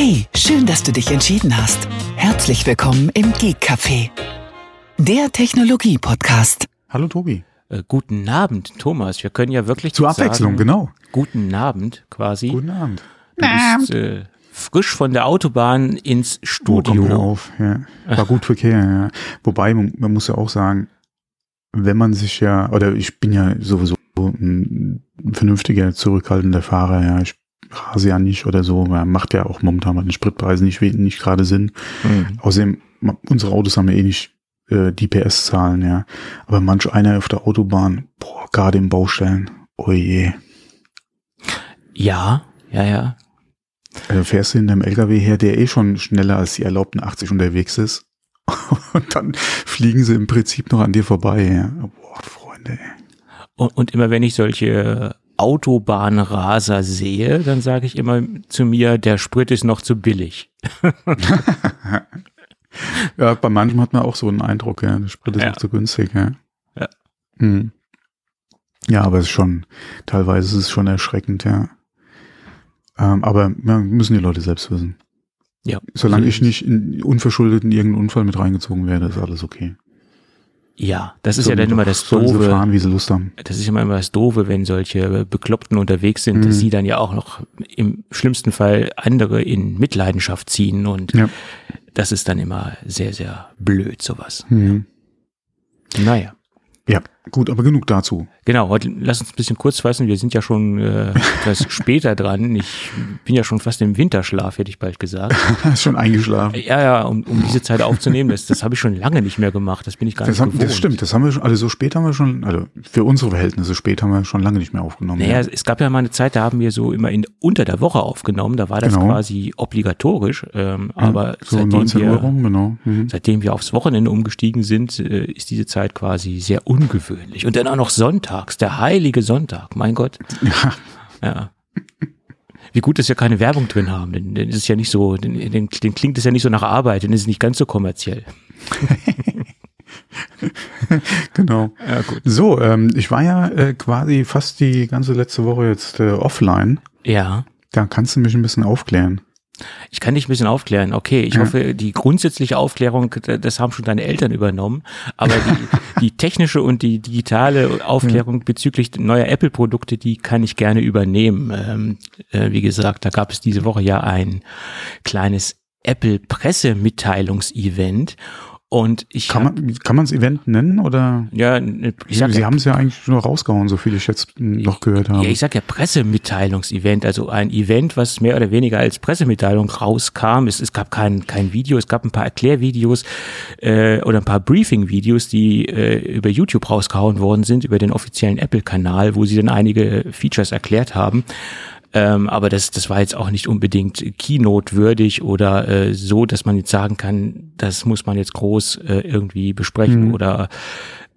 Hey, schön, dass du dich entschieden hast. Herzlich willkommen im Geek Café, der Technologie-Podcast. Hallo Tobi. Äh, guten Abend, Thomas. Wir können ja wirklich Zur Abwechslung, sagen, genau. Guten Abend quasi. Guten Abend. Du bist äh, frisch von der Autobahn ins Oh, Studio. auf. Ja. War gut Verkehr, ja. Wobei, man, man muss ja auch sagen, wenn man sich ja, oder ich bin ja sowieso ein, ein vernünftiger, zurückhaltender Fahrer, ja. Ich nicht oder so. Man macht ja auch momentan bei den Spritpreisen nicht, nicht gerade Sinn. Mhm. Außerdem, unsere Autos haben ja eh nicht äh, die PS-Zahlen, ja. Aber manch einer auf der Autobahn, boah, gerade im Baustellen, oh je. Ja, ja, ja. Also fährst du in einem LKW her, der eh schon schneller als die erlaubten 80 unterwegs ist. Und dann fliegen sie im Prinzip noch an dir vorbei. Ja. Boah, Freunde. Und, und immer wenn ich solche Autobahnraser sehe, dann sage ich immer zu mir, der Sprit ist noch zu billig. Ja, bei manchem hat man auch so einen Eindruck, ja. Der Sprit ist Ja. auch zu günstig, ja. Ja. Hm. Ja, aber es ist schon, teilweise ist es schon erschreckend, ja. Ähm, aber ja, müssen die Leute selbst wissen. Ja. Solange so ich nicht in, unverschuldet in irgendeinen Unfall mit reingezogen werde, ist alles okay. Ja, das ist Sollen ja dann immer das Doofe. fahren, wie sie Lust haben. Das ist immer immer das Doofe, wenn solche Bekloppten unterwegs sind, Mhm. dass sie dann ja auch noch im schlimmsten Fall andere in Mitleidenschaft ziehen und Ja. das ist dann immer sehr, sehr blöd, sowas. Mhm. Naja. Ja, gut, aber genug dazu. Genau, heute lass uns ein bisschen kurz fassen. Wir sind ja schon äh, etwas später dran. Ich bin ja schon fast im Winterschlaf, hätte ich bald gesagt. Schon eingeschlafen. Ja, ja, um, um diese Zeit aufzunehmen, das, das habe ich schon lange nicht mehr gemacht. Das bin ich gar Das, nicht haben, gewohnt. das stimmt, das haben wir schon, also so spät haben wir schon, also für unsere Verhältnisse spät haben wir schon lange nicht mehr aufgenommen. Naja, ja. es gab ja mal eine Zeit, da haben wir so immer in, unter der Woche aufgenommen. Da war das Genau. quasi obligatorisch. Ähm, aber so seitdem 19 wir, Uhr rum, genau. Mhm. Seitdem wir aufs Wochenende umgestiegen sind, äh, ist diese Zeit quasi sehr ungewöhnlich. Und dann auch noch sonntags, der heilige Sonntag, mein Gott. Ja, Ja. Wie gut, dass wir keine Werbung drin haben, denn, denn es ist ja nicht so, denn, denn, denn klingt es ja nicht so nach Arbeit, denn es ist nicht ganz so kommerziell. genau. Ja, gut. So, ähm, ich war ja äh, quasi fast die ganze letzte Woche jetzt äh, offline. Ja. Da kannst du mich ein bisschen aufklären. Ich kann dich ein bisschen aufklären. Okay, ich Ja. hoffe, die grundsätzliche Aufklärung, das haben schon deine Eltern übernommen. Aber die, die technische und die digitale Aufklärung bezüglich neuer Apple-Produkte, die kann ich gerne übernehmen. Ähm, äh, wie gesagt, da gab es diese Woche ja ein kleines Apple-Pressemitteilungsevent. Und ich Kann hab- man kann man es Event nennen oder? ja, ich sag Sie ja, haben es ja eigentlich nur rausgehauen, so viel ich jetzt noch gehört habe. Ja, ich sag ja Pressemitteilungsevent, also ein Event, was mehr oder weniger als Pressemitteilung rauskam. Es, es gab kein, kein Video, es gab ein paar Erklärvideos äh, oder ein paar Briefing-Videos, die äh, über YouTube rausgehauen worden sind, über den offiziellen Apple-Kanal, wo sie dann einige Features erklärt haben. Ähm, aber das, das war jetzt auch nicht unbedingt Keynote-würdig oder äh, so, dass man jetzt sagen kann, das muss man jetzt groß äh, irgendwie besprechen Mhm. oder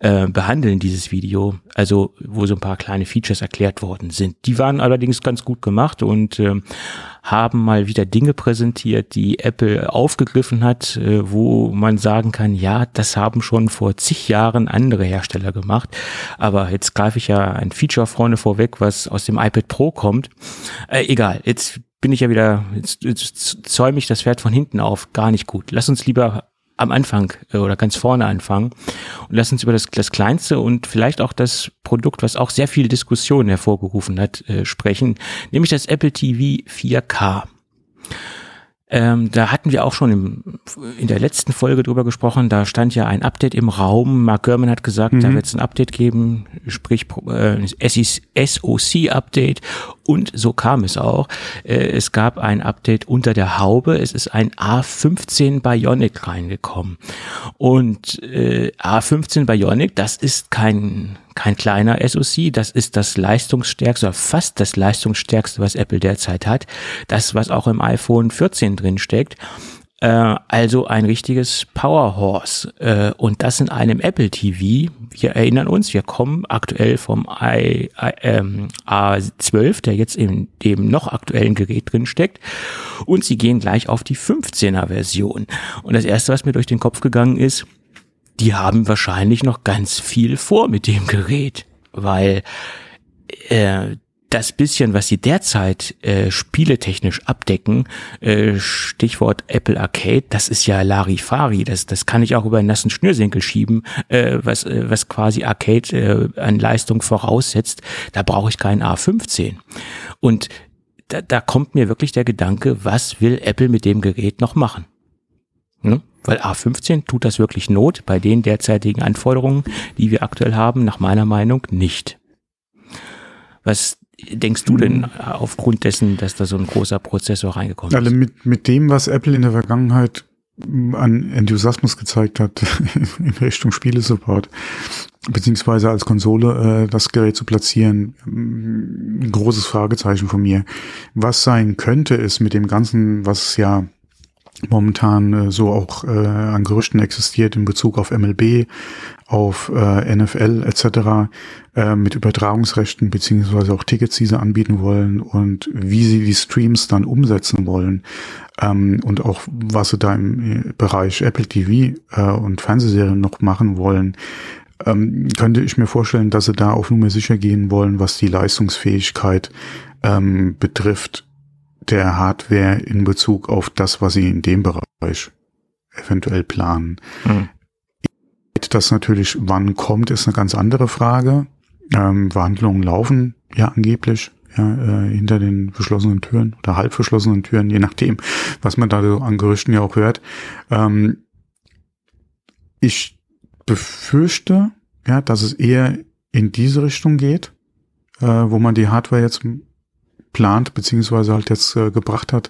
äh, behandeln, dieses Video. Also, wo so ein paar kleine Features erklärt worden sind. Die waren allerdings ganz gut gemacht und ähm, haben mal wieder Dinge präsentiert, die Apple aufgegriffen hat, äh, wo man sagen kann, ja, das haben schon vor zig Jahren andere Hersteller gemacht. Aber jetzt greife ich ja ein Feature vorne vorweg, was aus dem iPad Pro kommt. Äh, egal, jetzt bin ich ja wieder, jetzt, jetzt zäume ich das Pferd von hinten auf. Gar nicht gut. Lass uns lieber am Anfang äh, oder ganz vorne anfangen und lass uns über das, das kleinste und vielleicht auch das Produkt, was auch sehr viel Diskussion hervorgerufen hat, äh, sprechen, nämlich das Apple TV 4K. Ähm, da hatten wir auch schon im, in der letzten Folge drüber gesprochen. Da stand ja ein Update im Raum. Mark Gurman hat gesagt, da wird es ein Update geben, sprich äh, SOC-Update. Und so kam es auch. Äh, es gab ein Update unter der Haube. Es ist ein A15 Bionic reingekommen. Und äh, A15 Bionic, das ist kein kein kleiner SoC, das ist das leistungsstärkste, oder fast das leistungsstärkste, was Apple derzeit hat. Das, was auch im iPhone 14 drin steckt. Äh, also ein richtiges Powerhorse. Äh, und das in einem Apple TV. Wir erinnern uns, wir kommen aktuell vom I, I, ähm, A12, der jetzt in dem noch aktuellen Gerät drin steckt. Und sie gehen gleich auf die 15er Version. Und das erste, was mir durch den Kopf gegangen ist, die haben wahrscheinlich noch ganz viel vor mit dem Gerät, weil äh, das bisschen, was sie derzeit äh, spieletechnisch abdecken, äh, Stichwort Apple Arcade, das ist ja Larifari, das, das kann ich auch über einen nassen Schnürsenkel schieben, äh, was, äh, was quasi Arcade äh, an Leistung voraussetzt. Da brauche ich keinen A15. Und da, da kommt mir wirklich der Gedanke, was will Apple mit dem Gerät noch machen? Ne? Weil A15 tut das wirklich Not bei den derzeitigen Anforderungen, die wir aktuell haben, nach meiner Meinung nicht. Was denkst du denn aufgrund dessen, dass da so ein großer Prozessor reingekommen also ist? mit, mit dem, was Apple in der Vergangenheit an Enthusiasmus gezeigt hat in Richtung Spielesupport, beziehungsweise als Konsole äh, das Gerät zu platzieren, ein großes Fragezeichen von mir. Was sein könnte, ist mit dem Ganzen, was ja momentan äh, so auch äh, an Gerüchten existiert in Bezug auf MLB, auf äh, NFL etc. Äh, mit Übertragungsrechten beziehungsweise auch Tickets, die sie anbieten wollen und wie sie die Streams dann umsetzen wollen ähm, und auch was sie da im äh, Bereich Apple TV äh, und Fernsehserien noch machen wollen, ähm, könnte ich mir vorstellen, dass sie da auf Nummer sicher gehen wollen, was die Leistungsfähigkeit ähm, betrifft der Hardware in Bezug auf das, was sie in dem Bereich eventuell planen. Hm. Das natürlich, wann kommt, ist eine ganz andere Frage. Ähm, Verhandlungen laufen ja angeblich ja, äh, hinter den verschlossenen Türen oder halb verschlossenen Türen, je nachdem, was man da so an Gerüchten ja auch hört. Ähm, ich befürchte, ja, dass es eher in diese Richtung geht, äh, wo man die Hardware jetzt plant, beziehungsweise halt jetzt äh, gebracht hat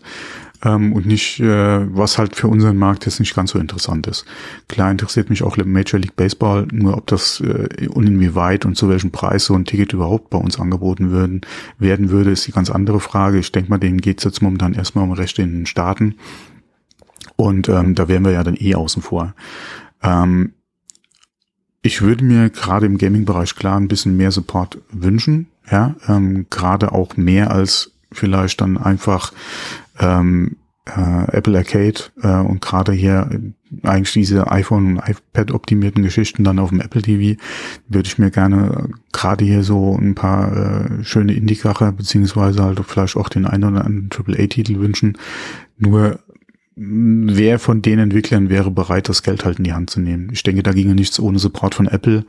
ähm, und nicht, äh, was halt für unseren Markt jetzt nicht ganz so interessant ist. Klar interessiert mich auch Major League Baseball, nur ob das äh, und inwieweit und zu welchem Preis so ein Ticket überhaupt bei uns angeboten würden, werden würde, ist die ganz andere Frage. Ich denke mal, denen geht's jetzt momentan erstmal um Rechte in den Staaten und ähm, da wären wir ja dann eh außen vor. Ähm, ich würde mir gerade im Gaming-Bereich klar ein bisschen mehr Support wünschen, ja, ähm, gerade auch mehr als vielleicht dann einfach ähm, äh, Apple Arcade äh, und gerade hier eigentlich diese iPhone und iPad optimierten Geschichten dann auf dem Apple TV würde ich mir gerne gerade hier so ein paar äh, schöne Indie-Kracher beziehungsweise halt vielleicht auch den einen oder anderen AAA-Titel wünschen. Nur wer von den Entwicklern wäre bereit, das Geld halt in die Hand zu nehmen? Ich denke, da ginge nichts ohne Support von Apple.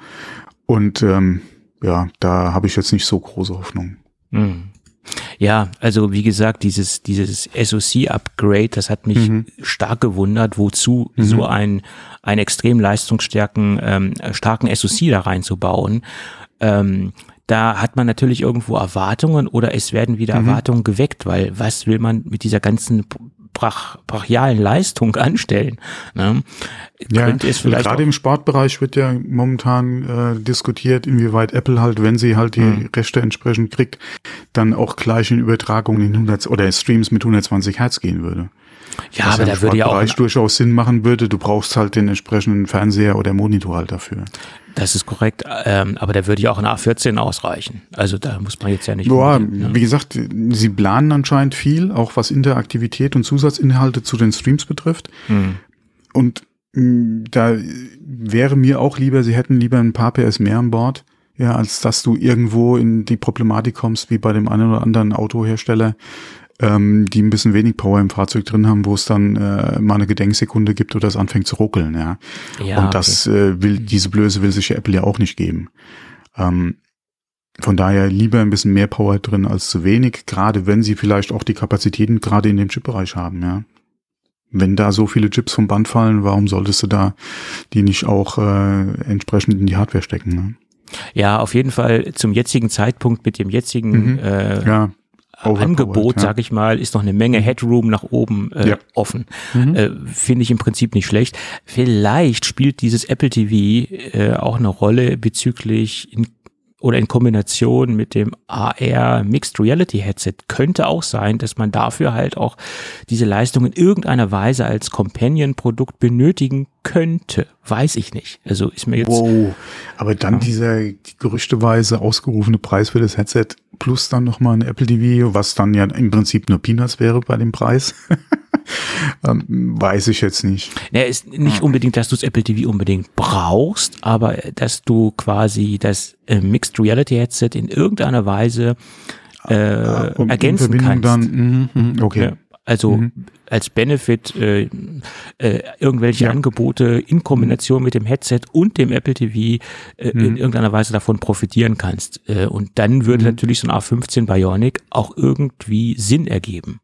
Und ähm, ja, da habe ich jetzt nicht so große Hoffnung. Hm. Ja, also wie gesagt, dieses, dieses SoC-Upgrade, das hat mich mhm. stark gewundert, wozu mhm. so ein, ein extrem leistungsstärken, ähm, starken SoC da reinzubauen. Ähm, da hat man natürlich irgendwo Erwartungen oder es werden wieder mhm. Erwartungen geweckt, weil was will man mit dieser ganzen brach, brachialen Leistung anstellen. Ne? Ja, Könnte es vielleicht gerade im Sportbereich wird ja momentan äh, diskutiert, inwieweit Apple halt, wenn sie halt die mhm. Rechte entsprechend kriegt, dann auch gleich in Übertragungen in 100 oder Streams mit 120 Hertz gehen würde. Ja, Was aber da würde ja auch durchaus Sinn machen würde. Du brauchst halt den entsprechenden Fernseher oder Monitor halt dafür. Das ist korrekt, ähm, aber da würde ja auch ein A14 ausreichen. Also da muss man jetzt ja nicht. Boah, ja. wie gesagt, sie planen anscheinend viel, auch was Interaktivität und Zusatzinhalte zu den Streams betrifft. Hm. Und mh, mm, da wäre mir auch lieber, sie hätten lieber ein paar PS mehr an Bord, ja, als dass du irgendwo in die Problematik kommst, wie bei dem einen oder anderen Autohersteller, ähm, die ein bisschen wenig Power im Fahrzeug drin haben, wo es dann äh, mal eine Gedenksekunde gibt oder es anfängt zu ruckeln, ja. ja und das okay. äh, will, diese Blöße will sich Apple ja auch nicht geben. Ähm, von daher lieber ein bisschen mehr Power drin als zu wenig, gerade wenn sie vielleicht auch die Kapazitäten gerade in dem Chipbereich haben, ja. Wenn da so viele Chips vom Band fallen, warum solltest du da die nicht auch äh, entsprechend in die Hardware stecken? Ne? Ja, auf jeden Fall zum jetzigen Zeitpunkt mit dem jetzigen mhm. äh, ja. Angebot, ja. sage ich mal, ist noch eine Menge mhm. Headroom nach oben äh, ja. offen. Mhm. Äh, Finde ich im Prinzip nicht schlecht. Vielleicht spielt dieses Apple TV äh, auch eine Rolle bezüglich in oder in Kombination mit dem AR Mixed Reality Headset könnte auch sein, dass man dafür halt auch diese Leistung in irgendeiner Weise als Companion-Produkt benötigen könnte. Weiß ich nicht. Also ist mir jetzt. Wow. Aber dann ja. dieser gerüchteweise ausgerufene Preis für das Headset plus dann nochmal ein Apple TV, was dann ja im Prinzip nur Peanuts wäre bei dem Preis. ähm, weiß ich jetzt nicht. Ja, ist nicht unbedingt, dass du das Apple TV unbedingt brauchst, aber dass du quasi das äh, Mixed Reality Headset in irgendeiner Weise äh, um ergänzen kannst. Dann, mm, mm, okay. Ja, also mhm. als Benefit äh, äh, irgendwelche ja. Angebote in Kombination mit dem Headset und dem Apple TV äh, mhm. in irgendeiner Weise davon profitieren kannst. Äh, und dann würde mhm. natürlich so ein A15 Bionic auch irgendwie Sinn ergeben.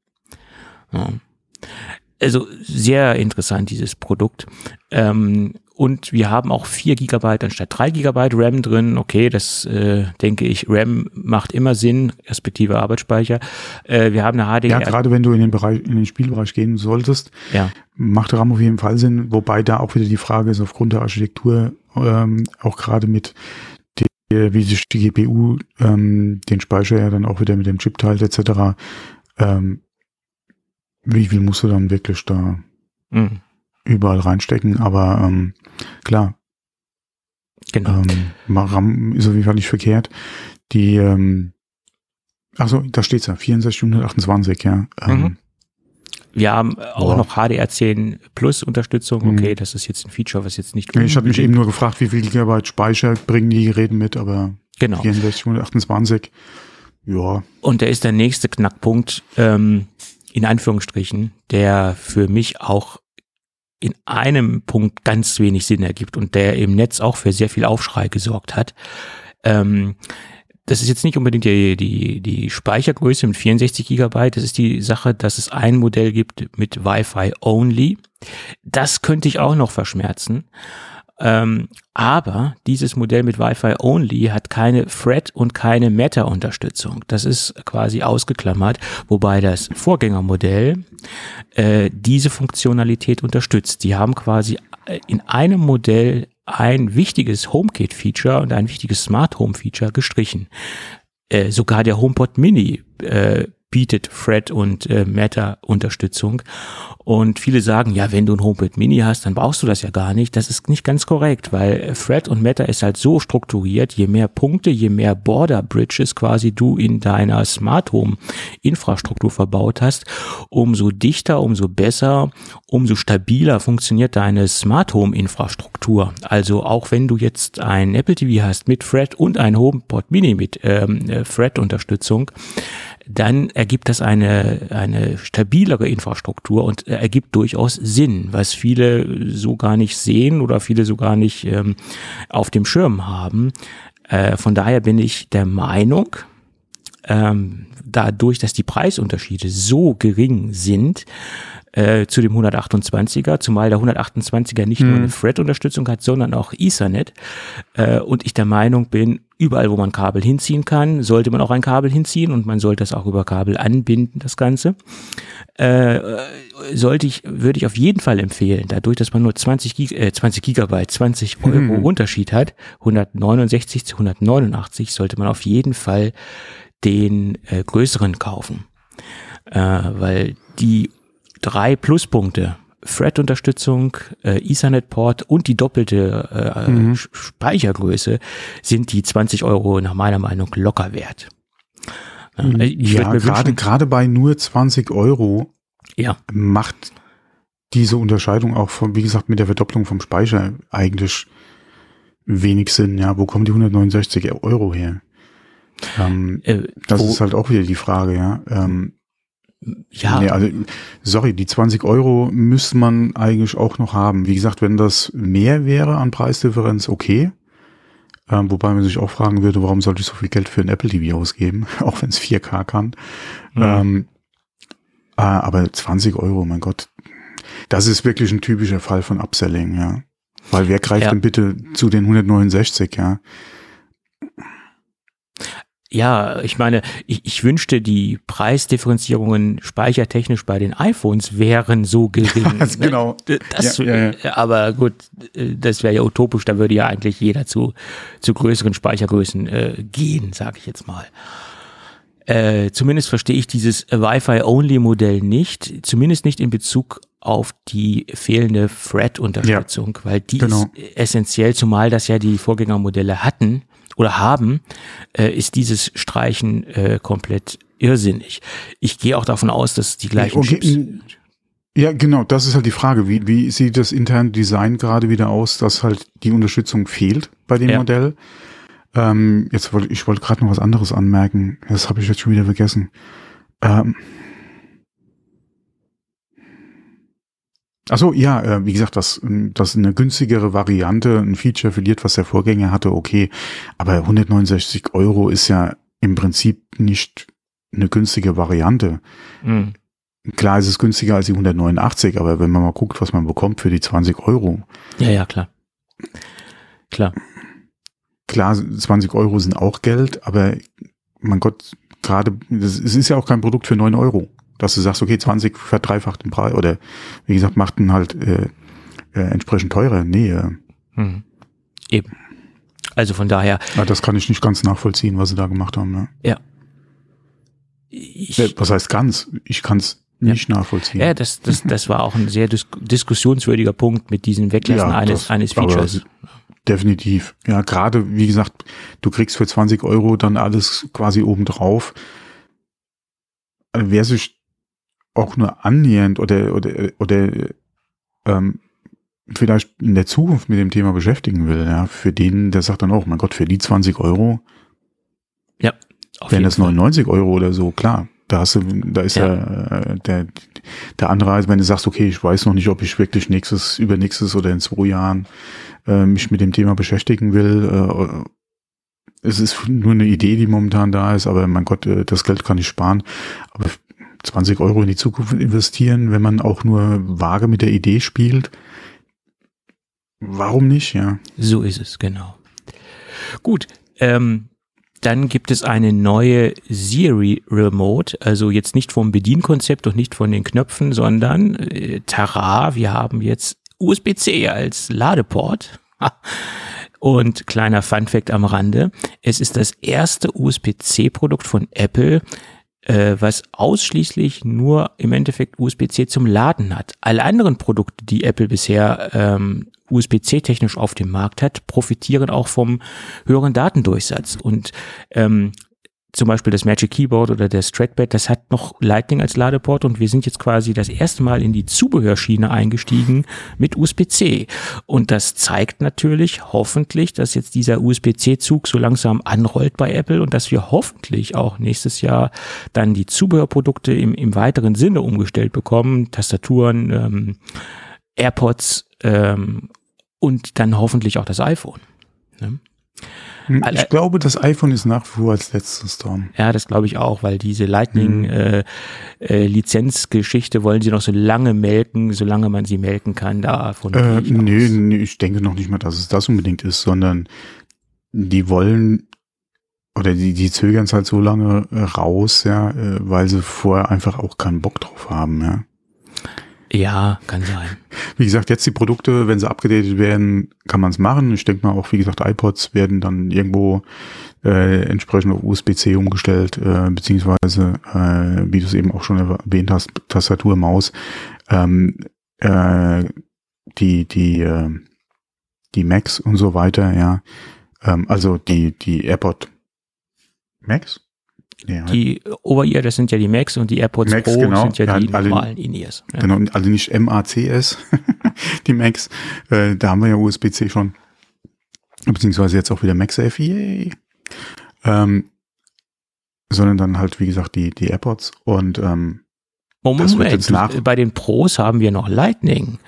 Ja. Also sehr interessant, dieses Produkt. Ähm, und wir haben auch vier Gigabyte anstatt drei Gigabyte RAM drin. Okay, das äh, denke ich, RAM macht immer Sinn, respektive Arbeitsspeicher. Äh, wir haben eine HDR. Ja, gerade wenn du in den Bereich, in den Spielbereich gehen solltest, ja. macht RAM auf jeden Fall Sinn. Wobei da auch wieder die Frage ist, aufgrund der Architektur, ähm, auch gerade mit der, wie sich die GPU ähm, den Speicher ja dann auch wieder mit dem Chip teilt, etc. Ähm, wie viel musst du dann wirklich da mhm. überall reinstecken? Aber ähm, klar. Genau. Ähm, RAM ist auf jeden Fall nicht verkehrt. Die, ähm, achso, da steht's ja, 6428, ja. Ähm, mhm. Wir haben auch noch HDR10 Plus Unterstützung. Mhm. Okay, das ist jetzt ein Feature, was jetzt nicht. Ich habe mich eben nur gefragt, wie viel Gigabyte Speicher bringen die Geräte mit, aber genau. 6428, ja. Und da ist der nächste Knackpunkt, ähm, in Anführungsstrichen, der für mich auch in einem Punkt ganz wenig Sinn ergibt und der im Netz auch für sehr viel Aufschrei gesorgt hat. Ähm, das ist jetzt nicht unbedingt die, die, die Speichergröße mit 64 Gigabyte. Das ist die Sache, dass es ein Modell gibt mit Wi-Fi only. Das könnte ich auch noch verschmerzen. Ähm, aber dieses Modell mit Wi-Fi only hat keine Thread und keine Meta-Unterstützung. Das ist quasi ausgeklammert, wobei das Vorgängermodell äh, diese Funktionalität unterstützt. Die haben quasi äh, in einem Modell ein wichtiges HomeKit-Feature und ein wichtiges Smart Home-Feature gestrichen. Äh, sogar der HomePod Mini äh, bietet Thread und äh, Meta-Unterstützung. Und viele sagen, ja, wenn du ein HomePod Mini hast, dann brauchst du das ja gar nicht. Das ist nicht ganz korrekt, weil Thread und Meta ist halt so strukturiert, je mehr Punkte, je mehr Border Bridges quasi du in deiner Smart Home Infrastruktur verbaut hast, umso dichter, umso besser, umso stabiler funktioniert deine Smart Home Infrastruktur. Also auch wenn du jetzt ein Apple TV hast mit Thread und ein HomePod Mini mit ähm, äh, Thread Unterstützung, dann ergibt das eine, eine stabilere Infrastruktur und ergibt durchaus Sinn, was viele so gar nicht sehen oder viele so gar nicht ähm, auf dem Schirm haben. Äh, von daher bin ich der Meinung, ähm, dadurch, dass die Preisunterschiede so gering sind, äh, zu dem 128er, zumal der 128er nicht hm. nur eine Thread-Unterstützung hat, sondern auch Ethernet. Äh, und ich der Meinung bin, überall, wo man Kabel hinziehen kann, sollte man auch ein Kabel hinziehen und man sollte das auch über Kabel anbinden, das Ganze. Äh, sollte ich, würde ich auf jeden Fall empfehlen, dadurch, dass man nur 20, Gig äh, 20 Gigabyte, 20 Euro hm. Unterschied hat, 169 zu 189, sollte man auf jeden Fall den äh, größeren kaufen. Äh, weil die drei Pluspunkte. Thread-Unterstützung, äh, Ethernet-Port und die doppelte äh, mhm. Speichergröße sind die 20 Euro nach meiner Meinung locker wert. Äh, ich ja, gerade gerade bei nur 20 Euro ja. macht diese Unterscheidung auch von, wie gesagt, mit der Verdopplung vom Speicher eigentlich wenig Sinn. Ja, wo kommen die 169 Euro her? Ähm, äh, das ist halt auch wieder die Frage, ja. Ähm, ja. Nee, also, sorry, die 20 Euro müsste man eigentlich auch noch haben. Wie gesagt, wenn das mehr wäre an Preisdifferenz, okay. Ähm, wobei man sich auch fragen würde, warum sollte ich so viel Geld für ein Apple TV ausgeben, auch wenn es 4K kann. Mhm. Ähm, äh, aber 20 Euro, mein Gott, das ist wirklich ein typischer Fall von Upselling, ja. Weil wer greift ja. denn bitte zu den 169, ja? Ja, ich meine, ich, ich wünschte, die Preisdifferenzierungen speichertechnisch bei den iPhones wären so gering. Ne? genau. Das, ja, ja, ja. Aber gut, das wäre ja utopisch, da würde ja eigentlich jeder zu, zu größeren Speichergrößen äh, gehen, sage ich jetzt mal. Äh, zumindest verstehe ich dieses Wi-Fi-Only-Modell nicht, zumindest nicht in Bezug auf die fehlende Thread-Unterstützung, ja, weil die genau. ist essentiell, zumal das ja die Vorgängermodelle hatten oder haben, äh, ist dieses Streichen äh, komplett irrsinnig. Ich gehe auch davon aus, dass die gleichen okay. Chips. Ja, genau, das ist halt die Frage. Wie, wie sieht das interne Design gerade wieder aus, dass halt die Unterstützung fehlt bei dem ja. Modell? Ähm, jetzt wollte ich wollte gerade noch was anderes anmerken. Das habe ich jetzt schon wieder vergessen. Ähm, Achso, ja, äh, wie gesagt, dass, dass eine günstigere Variante ein Feature verliert, was der Vorgänger hatte, okay. Aber 169 Euro ist ja im Prinzip nicht eine günstige Variante. Mhm. Klar ist es günstiger als die 189, aber wenn man mal guckt, was man bekommt für die 20 Euro. Ja, ja, klar. Klar. Klar, 20 Euro sind auch Geld, aber mein Gott, gerade, es ist ja auch kein Produkt für 9 Euro dass du sagst, okay, 20 verdreifacht den Preis oder wie gesagt, macht ihn halt äh, äh, entsprechend teurer. Nee. Äh. Mhm. Eben. Also von daher. Ja, das kann ich nicht ganz nachvollziehen, was sie da gemacht haben. Ne? Ja. Ich, äh, was heißt ganz? Ich kann es nicht ja. nachvollziehen. Ja, das, das, das war auch ein sehr dis diskussionswürdiger Punkt mit diesem Weglassen ja, eines, eines Features. Definitiv. Ja, gerade, wie gesagt, du kriegst für 20 Euro dann alles quasi obendrauf. Wer sich auch nur annähernd oder, oder, oder ähm, vielleicht in der Zukunft mit dem Thema beschäftigen will, ja, für den, der sagt dann auch, mein Gott, für die 20 Euro, ja, wären das 99 Fall. Euro oder so, klar. Da hast du, da ist ja, äh, der, der Anreiz, wenn du sagst, okay, ich weiß noch nicht, ob ich wirklich nächstes, übernächstes oder in zwei Jahren äh, mich mit dem Thema beschäftigen will. Äh, es ist nur eine Idee, die momentan da ist, aber mein Gott, äh, das Geld kann ich sparen. Aber 20 Euro in die Zukunft investieren, wenn man auch nur vage mit der Idee spielt. Warum nicht, ja? So ist es, genau. Gut, ähm, dann gibt es eine neue Siri Remote, also jetzt nicht vom Bedienkonzept und nicht von den Knöpfen, sondern äh, Tara, wir haben jetzt USB-C als Ladeport. Und kleiner Fun Fact am Rande, es ist das erste USB-C-Produkt von Apple, äh, was ausschließlich nur im Endeffekt USB-C zum Laden hat. Alle anderen Produkte, die Apple bisher ähm, USB-C technisch auf dem Markt hat, profitieren auch vom höheren Datendurchsatz. Und ähm, zum Beispiel das Magic Keyboard oder das Trackpad, das hat noch Lightning als Ladeport und wir sind jetzt quasi das erste Mal in die Zubehörschiene eingestiegen mit USB-C. Und das zeigt natürlich hoffentlich, dass jetzt dieser USB-C-Zug so langsam anrollt bei Apple und dass wir hoffentlich auch nächstes Jahr dann die Zubehörprodukte im, im weiteren Sinne umgestellt bekommen, Tastaturen, ähm, AirPods ähm, und dann hoffentlich auch das iPhone. Ne? Hm, ich glaube, das iPhone ist nach wie vor als letztes da. Ja, das glaube ich auch, weil diese Lightning-Lizenzgeschichte mhm. äh, äh, wollen sie noch so lange melken, solange man sie melken kann. Davon äh, ich nee, nee, ich denke noch nicht mal, dass es das unbedingt ist, sondern die wollen oder die, die zögern es halt so lange äh, raus, ja, äh, weil sie vorher einfach auch keinen Bock drauf haben, ja. Ja, kann sein. Wie gesagt, jetzt die Produkte, wenn sie abgedatet werden, kann man es machen. Ich denke mal auch, wie gesagt, iPods werden dann irgendwo äh, entsprechend auf USB-C umgestellt, äh, beziehungsweise, äh, wie du es eben auch schon erwähnt hast, Tastatur, Maus. Ähm, äh, die, die, äh, die Macs und so weiter, ja. Ähm, also die, die AirPod Macs? Ja. Die Over-Ear, das sind ja die Macs und die AirPods Macs, Pro genau. sind ja, ja die normalen In-Ears. Ja. Genau, also nicht MACS, die Macs. Äh, da haben wir ja USB-C schon. Beziehungsweise jetzt auch wieder MagSafe, yay. Ähm, sondern dann halt, wie gesagt, die, die AirPods und ähm, Moment, das wird jetzt nach bei den Pros haben wir noch Lightning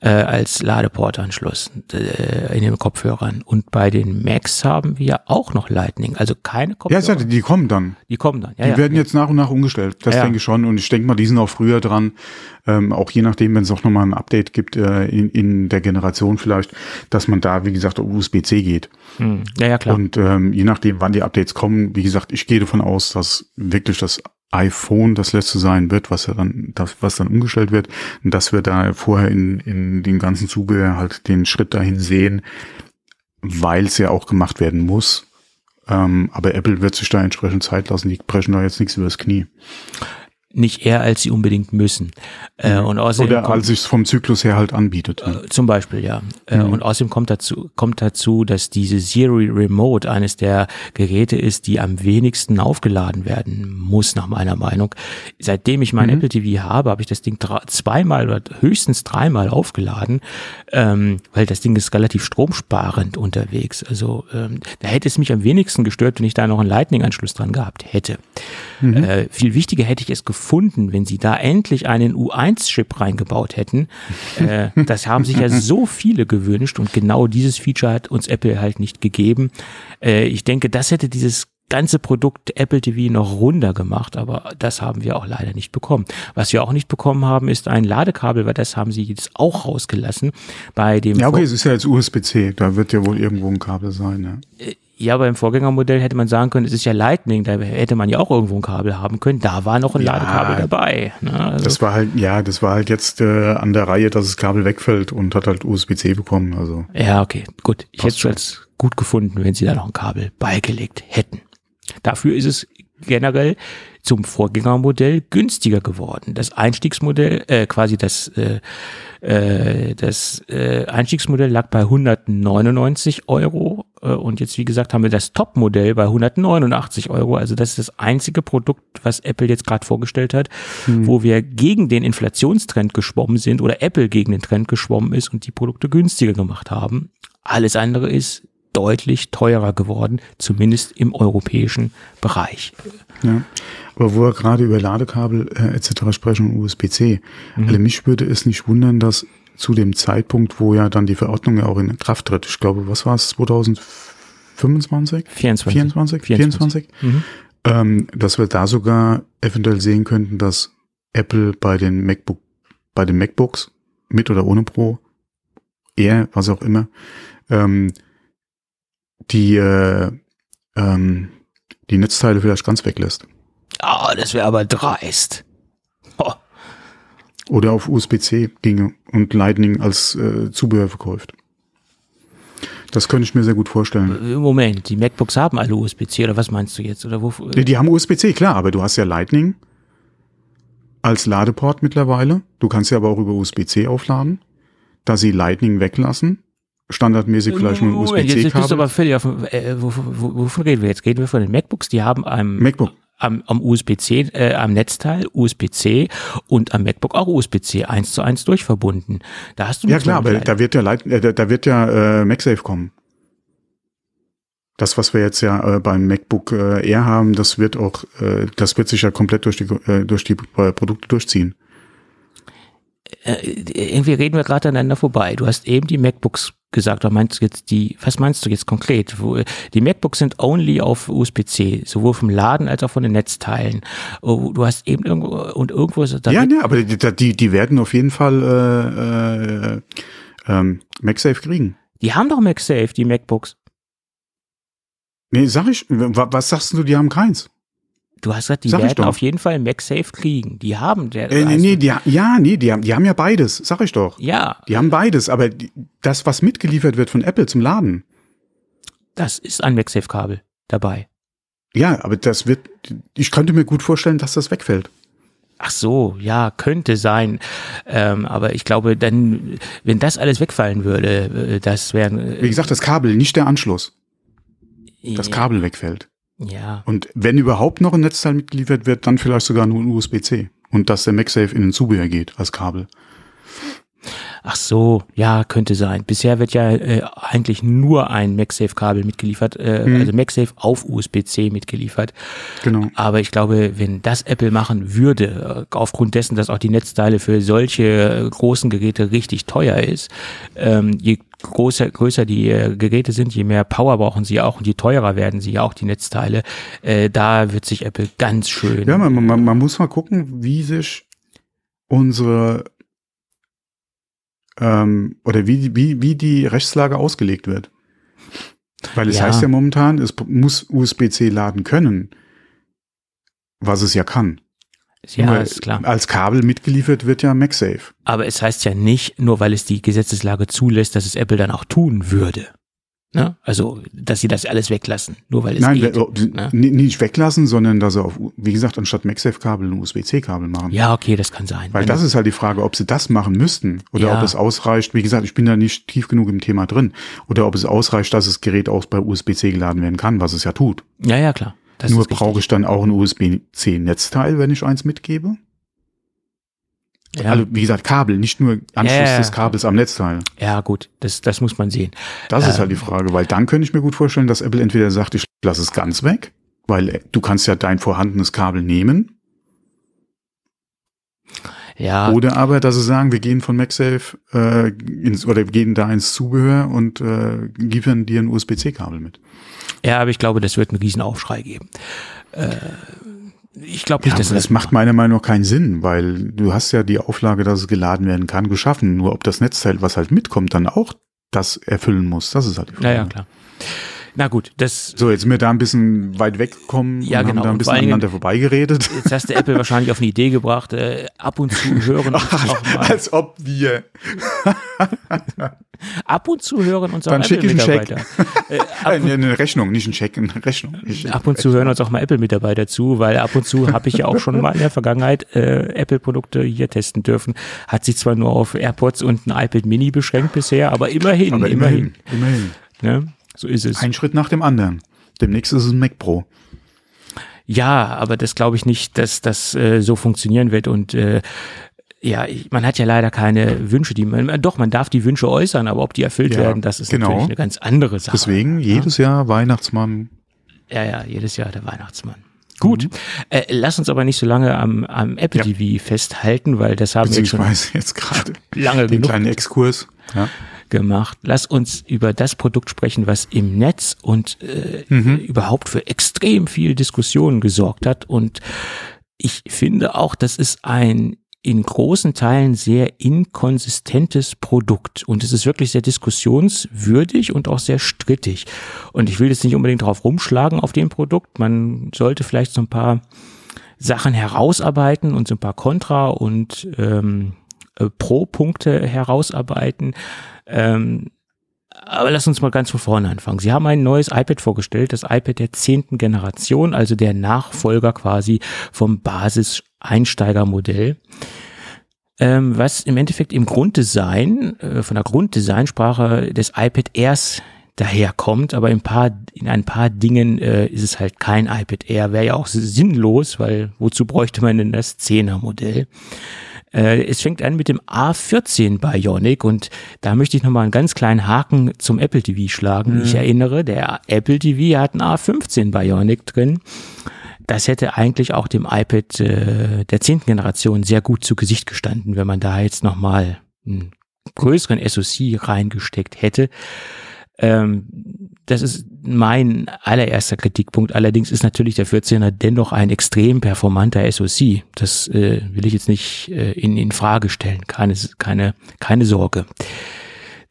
äh, als Ladeportanschluss äh, in den Kopfhörern. Und bei den Macs haben wir auch noch Lightning, also keine Kopfhörer. Ja, die kommen dann. Die kommen dann, ja. Die ja. werden jetzt nach und nach umgestellt, das ja, denke ich schon. Und ich denke mal, die sind auch früher dran, ähm, auch je nachdem, wenn es auch nochmal ein Update gibt äh, in, in der Generation vielleicht, dass man da, wie gesagt, auf USB-C geht. Hm. Ja, ja, klar. Und ähm, je nachdem, wann die Updates kommen, wie gesagt, ich gehe davon aus, dass wirklich das iPhone das letzte sein wird, was ja dann, das, was dann umgestellt wird, und dass wir da vorher in, in den ganzen Zubehör halt den Schritt dahin sehen, weil es ja auch gemacht werden muss. Ähm, aber Apple wird sich da entsprechend Zeit lassen, die brechen da jetzt nichts übers Knie. Nicht eher, als sie unbedingt müssen. Äh, und außerdem Oder als sich vom Zyklus her halt anbietet. äh, zum Beispiel, ja. Äh, Mhm. Und außerdem kommt dazu, kommt dazu, dass diese Siri Remote eines der Geräte ist, die am wenigsten aufgeladen werden muss, nach meiner Meinung. Seitdem ich mein Mhm. Apple TV habe, habe ich das Ding zweimal oder höchstens dreimal aufgeladen, ähm, weil das Ding ist relativ stromsparend unterwegs. Also ähm, da hätte es mich am wenigsten gestört, wenn ich da noch einen Lightning-Anschluss dran gehabt hätte. Äh, viel wichtiger hätte ich es gefunden, wenn sie da endlich einen U1-Chip reingebaut hätten. Äh, das haben sich ja so viele gewünscht und genau dieses Feature hat uns Apple halt nicht gegeben. Äh, ich denke, das hätte dieses ganze Produkt Apple TV noch runder gemacht, aber das haben wir auch leider nicht bekommen. Was wir auch nicht bekommen haben, ist ein Ladekabel, weil das haben sie jetzt auch rausgelassen. Bei dem Ja, okay, Vor- es ist ja jetzt USB-C, da wird ja wohl irgendwo ein Kabel sein. Ja. Ja, beim Vorgängermodell hätte man sagen können, es ist ja Lightning, da hätte man ja auch irgendwo ein Kabel haben können. Da war noch ein Ja, Ladekabel dabei. Ne? Also, Das war halt, ja, das war halt jetzt äh, an der Reihe, dass das Kabel wegfällt und hat halt USB-C bekommen. Also Ja, okay, gut. Ich hätte es als gut gefunden, wenn sie da noch ein Kabel beigelegt hätten. Dafür ist es generell zum Vorgängermodell günstiger geworden. Das Einstiegsmodell, äh, quasi das, äh, äh, das äh, Einstiegsmodell lag bei 199 Euro und jetzt, wie gesagt, haben wir das Topmodell bei 189 Euro. Also das ist das einzige Produkt, was Apple jetzt gerade vorgestellt hat, wo wir gegen den Inflationstrend geschwommen sind oder Apple gegen den Trend geschwommen ist und die Produkte günstiger gemacht haben. Alles andere ist deutlich teurer geworden, zumindest im europäischen Bereich. Ja. Aber wo wir gerade über Ladekabel äh, etc. sprechen und USB-C, also mich würde es nicht wundern, dass zu dem Zeitpunkt, wo ja dann die Verordnung ja auch in Kraft tritt, ich glaube, was war es, 2025? 24. 24? 24? Mhm. Ähm, dass wir da sogar eventuell sehen könnten, dass Apple bei den MacBook, bei den MacBooks mit oder ohne Pro, Air, was auch immer, ähm, die äh, ähm, die Netzteile vielleicht ganz weglässt. Ah, das wäre aber dreist. Oder auf USB-C ginge und Lightning als äh, Zubehör verkauft. Das könnte ich mir sehr gut vorstellen. Moment, die MacBooks haben alle USB-C oder was meinst du jetzt? Oder wo? Die, die haben USB-C, klar, aber du hast ja Lightning als Ladeport mittlerweile. Du kannst ja aber auch über USB-C aufladen. Da sie Lightning weglassen, standardmäßig vielleicht nur ein Moment, jetzt, bist du USB-C-Kabel. aber völlig auf, äh, wovon, wo- wovon reden wir jetzt? Reden wir von den MacBooks, die haben am, MacBook. Am, am USB-C, äh, am Netzteil USB-C und am MacBook auch USB-C eins zu eins durchverbunden. Da hast du Ja klar, aber da wird ja Light, äh, da, da wird ja äh, MagSafe kommen. Das, was wir jetzt ja äh, beim MacBook äh, Air haben, das wird auch, äh, das wird sich ja komplett durch die äh, durch die äh, Produkte durchziehen. äh, irgendwie reden wir gerade aneinander vorbei. Du hast eben die MacBooks gesagt, oder meinst du jetzt die, was meinst du jetzt konkret? Die MacBooks sind only auf USB-C, sowohl vom Laden als auch von den Netzteilen. Oh, Du hast eben irgendwo, und irgendwo ist da ja, ja, aber die, die, die werden auf jeden Fall äh, äh, ähm, MagSafe kriegen. die haben doch MagSafe, die MacBooks. Nee, sag ich, wa- was sagst du, die haben keins? Du hast gesagt, die Sag werden auf jeden Fall MagSafe kriegen. Die haben der. Äh, nee, nee, die, ja, nee, die haben, die haben ja beides, sag ich doch. Ja, Die haben beides, aber die, das, was mitgeliefert wird von Apple zum Laden, das ist ein MagSafe-Kabel dabei. ja, aber das wird, ich könnte mir gut vorstellen, dass das wegfällt. Ach so, ja, könnte sein. Ähm, aber ich glaube, dann, wenn das alles wegfallen würde, äh, das wäre. Wie gesagt, das Kabel, nicht der Anschluss. Das Kabel wegfällt. Ja. Und wenn überhaupt noch ein Netzteil mitgeliefert wird, dann vielleicht sogar nur ein USB-C. Und dass der MagSafe in den Zubehör geht als Kabel. Ach so, ja, könnte sein. Bisher wird ja äh, eigentlich nur ein MagSafe-Kabel mitgeliefert, äh, Mhm. also MagSafe auf USB-C mitgeliefert. Genau. Aber ich glaube, wenn das Apple machen würde, äh, aufgrund dessen, dass auch die Netzteile für solche äh, großen Geräte richtig teuer ist, ähm, je größer, größer die äh, Geräte sind, je mehr Power brauchen sie auch und je teurer werden sie auch, die Netzteile, äh, da wird sich Apple ganz schön. Ja, man, man, man muss mal gucken, wie sich unsere ähm, oder wie, wie, wie die Rechtslage ausgelegt wird. Weil es Ja. heißt ja momentan, es muss USB-C laden können, was es ja kann. Ja, Nur ist klar. Als Kabel mitgeliefert wird ja MagSafe. Aber es heißt ja nicht, nur weil es die Gesetzeslage zulässt, dass es Apple dann auch tun würde. Ne? Also, dass sie das alles weglassen, nur weil es Nein, geht. we- ne? n- nicht weglassen, sondern dass sie auf, wie gesagt, anstatt MagSafe-Kabel ein USB-C-Kabel machen. Ja, okay, das kann sein. Weil Wenn- das ist halt die Frage, ob sie das machen müssten oder Ja. ob es ausreicht. Wie gesagt, ich bin da nicht tief genug im Thema drin. Oder ob es ausreicht, dass das Gerät auch bei USB-C geladen werden kann, was es ja tut. ja, ja, klar. Das Nur ist brauche ich dann auch ein USB-C-Netzteil, wenn ich eins mitgebe. Ja, Also wie gesagt, Kabel, nicht nur Anschluss Ja, des Kabels am Netzteil. ja, gut, das, das muss man sehen. Das ist Ähm. halt die Frage, weil dann könnte ich mir gut vorstellen, dass Apple entweder sagt, ich lasse es ganz weg, weil du kannst ja dein vorhandenes Kabel nehmen, Ja, oder aber, dass sie sagen, wir gehen von MagSafe äh, ins, oder wir gehen da ins Zubehör und äh, liefern dir ein USB-C-Kabel mit. ja, aber ich glaube, das wird einen riesen Aufschrei geben. Äh, ich glaube nicht, Ja, dass das, das macht meiner Meinung nach keinen Sinn, weil du hast ja die Auflage, dass es geladen werden kann, geschaffen. Nur ob das Netzteil, was halt mitkommt, dann auch das erfüllen muss, das ist halt die Frage. Ja, ja, klar. Na gut, das So, jetzt sind wir da ein bisschen weit weggekommen Ja, und genau. haben da ein bisschen aneinander vorbeigeredet. Jetzt hast du Apple wahrscheinlich auf eine Idee gebracht, äh, ab und zu hören uns auch mal, Als ob wir. ab und zu hören uns auch Dann. Apple-Mitarbeiter. Äh, Eine, eine Rechnung, nicht ein Scheck, eine Rechnung. Ich- ab und zu hören uns auch mal Apple-Mitarbeiter zu, weil ab und zu habe ich ja auch schon mal in der Vergangenheit äh, Apple-Produkte hier testen dürfen. Hat sich zwar nur auf AirPods und ein iPad Mini beschränkt bisher, aber immerhin, Aber immerhin. immerhin, immerhin. Ne? So ist es. Ein Schritt nach dem anderen. Demnächst ist es ein Mac Pro. Ja, aber das glaube ich nicht, dass das äh, so funktionieren wird und äh, ja, ich, man hat ja leider keine Wünsche, die man, doch, man darf die Wünsche äußern, aber ob die erfüllt Ja, werden, das ist genau. natürlich eine ganz andere Sache. Deswegen jedes Jahr Weihnachtsmann. Ja, ja, jedes Jahr der Weihnachtsmann. Gut, äh, lass uns aber nicht so lange am, am Apple Ja. TV festhalten, weil das haben wir jetzt schon jetzt gerade lange den genug kleinen Exkurs. Ja. Gemacht. Lass uns über das Produkt sprechen, was im Netz und äh, Mhm. überhaupt für extrem viel Diskussionen gesorgt hat. Und ich finde auch, das ist ein in großen Teilen sehr inkonsistentes Produkt. Und es ist wirklich sehr diskussionswürdig und auch sehr strittig. Und ich will jetzt nicht unbedingt drauf rumschlagen auf dem Produkt. Man sollte vielleicht so ein paar Sachen herausarbeiten und so ein paar Kontra- und ähm, äh, Pro-Punkte herausarbeiten. Ähm, aber lass uns mal ganz von vorne anfangen. Sie haben ein neues iPad vorgestellt, das iPad der zehnten Generation, also der Nachfolger quasi vom Basis-Einsteigermodell. Ähm, was im Endeffekt im Grunddesign, äh, von der Grunddesignsprache des iPad Airs daherkommt, aber in, paar, in ein paar Dingen äh, ist es halt kein iPad Air. Wäre ja auch sinnlos, weil wozu bräuchte man denn das 10er Modell? Äh, es fängt an mit dem A14 Bionic und da möchte ich nochmal einen ganz kleinen Haken zum Apple TV schlagen. Ich erinnere, der Apple TV hat einen A15 Bionic drin. Das hätte eigentlich auch dem iPad äh, der zehnten Generation sehr gut zu Gesicht gestanden, wenn man da jetzt nochmal einen größeren SoC reingesteckt hätte. Ähm, das ist mein allererster Kritikpunkt. Allerdings ist natürlich der 14er dennoch ein extrem performanter SoC. Das äh, will ich jetzt nicht äh, in, in Frage stellen. Keine, keine, keine Sorge.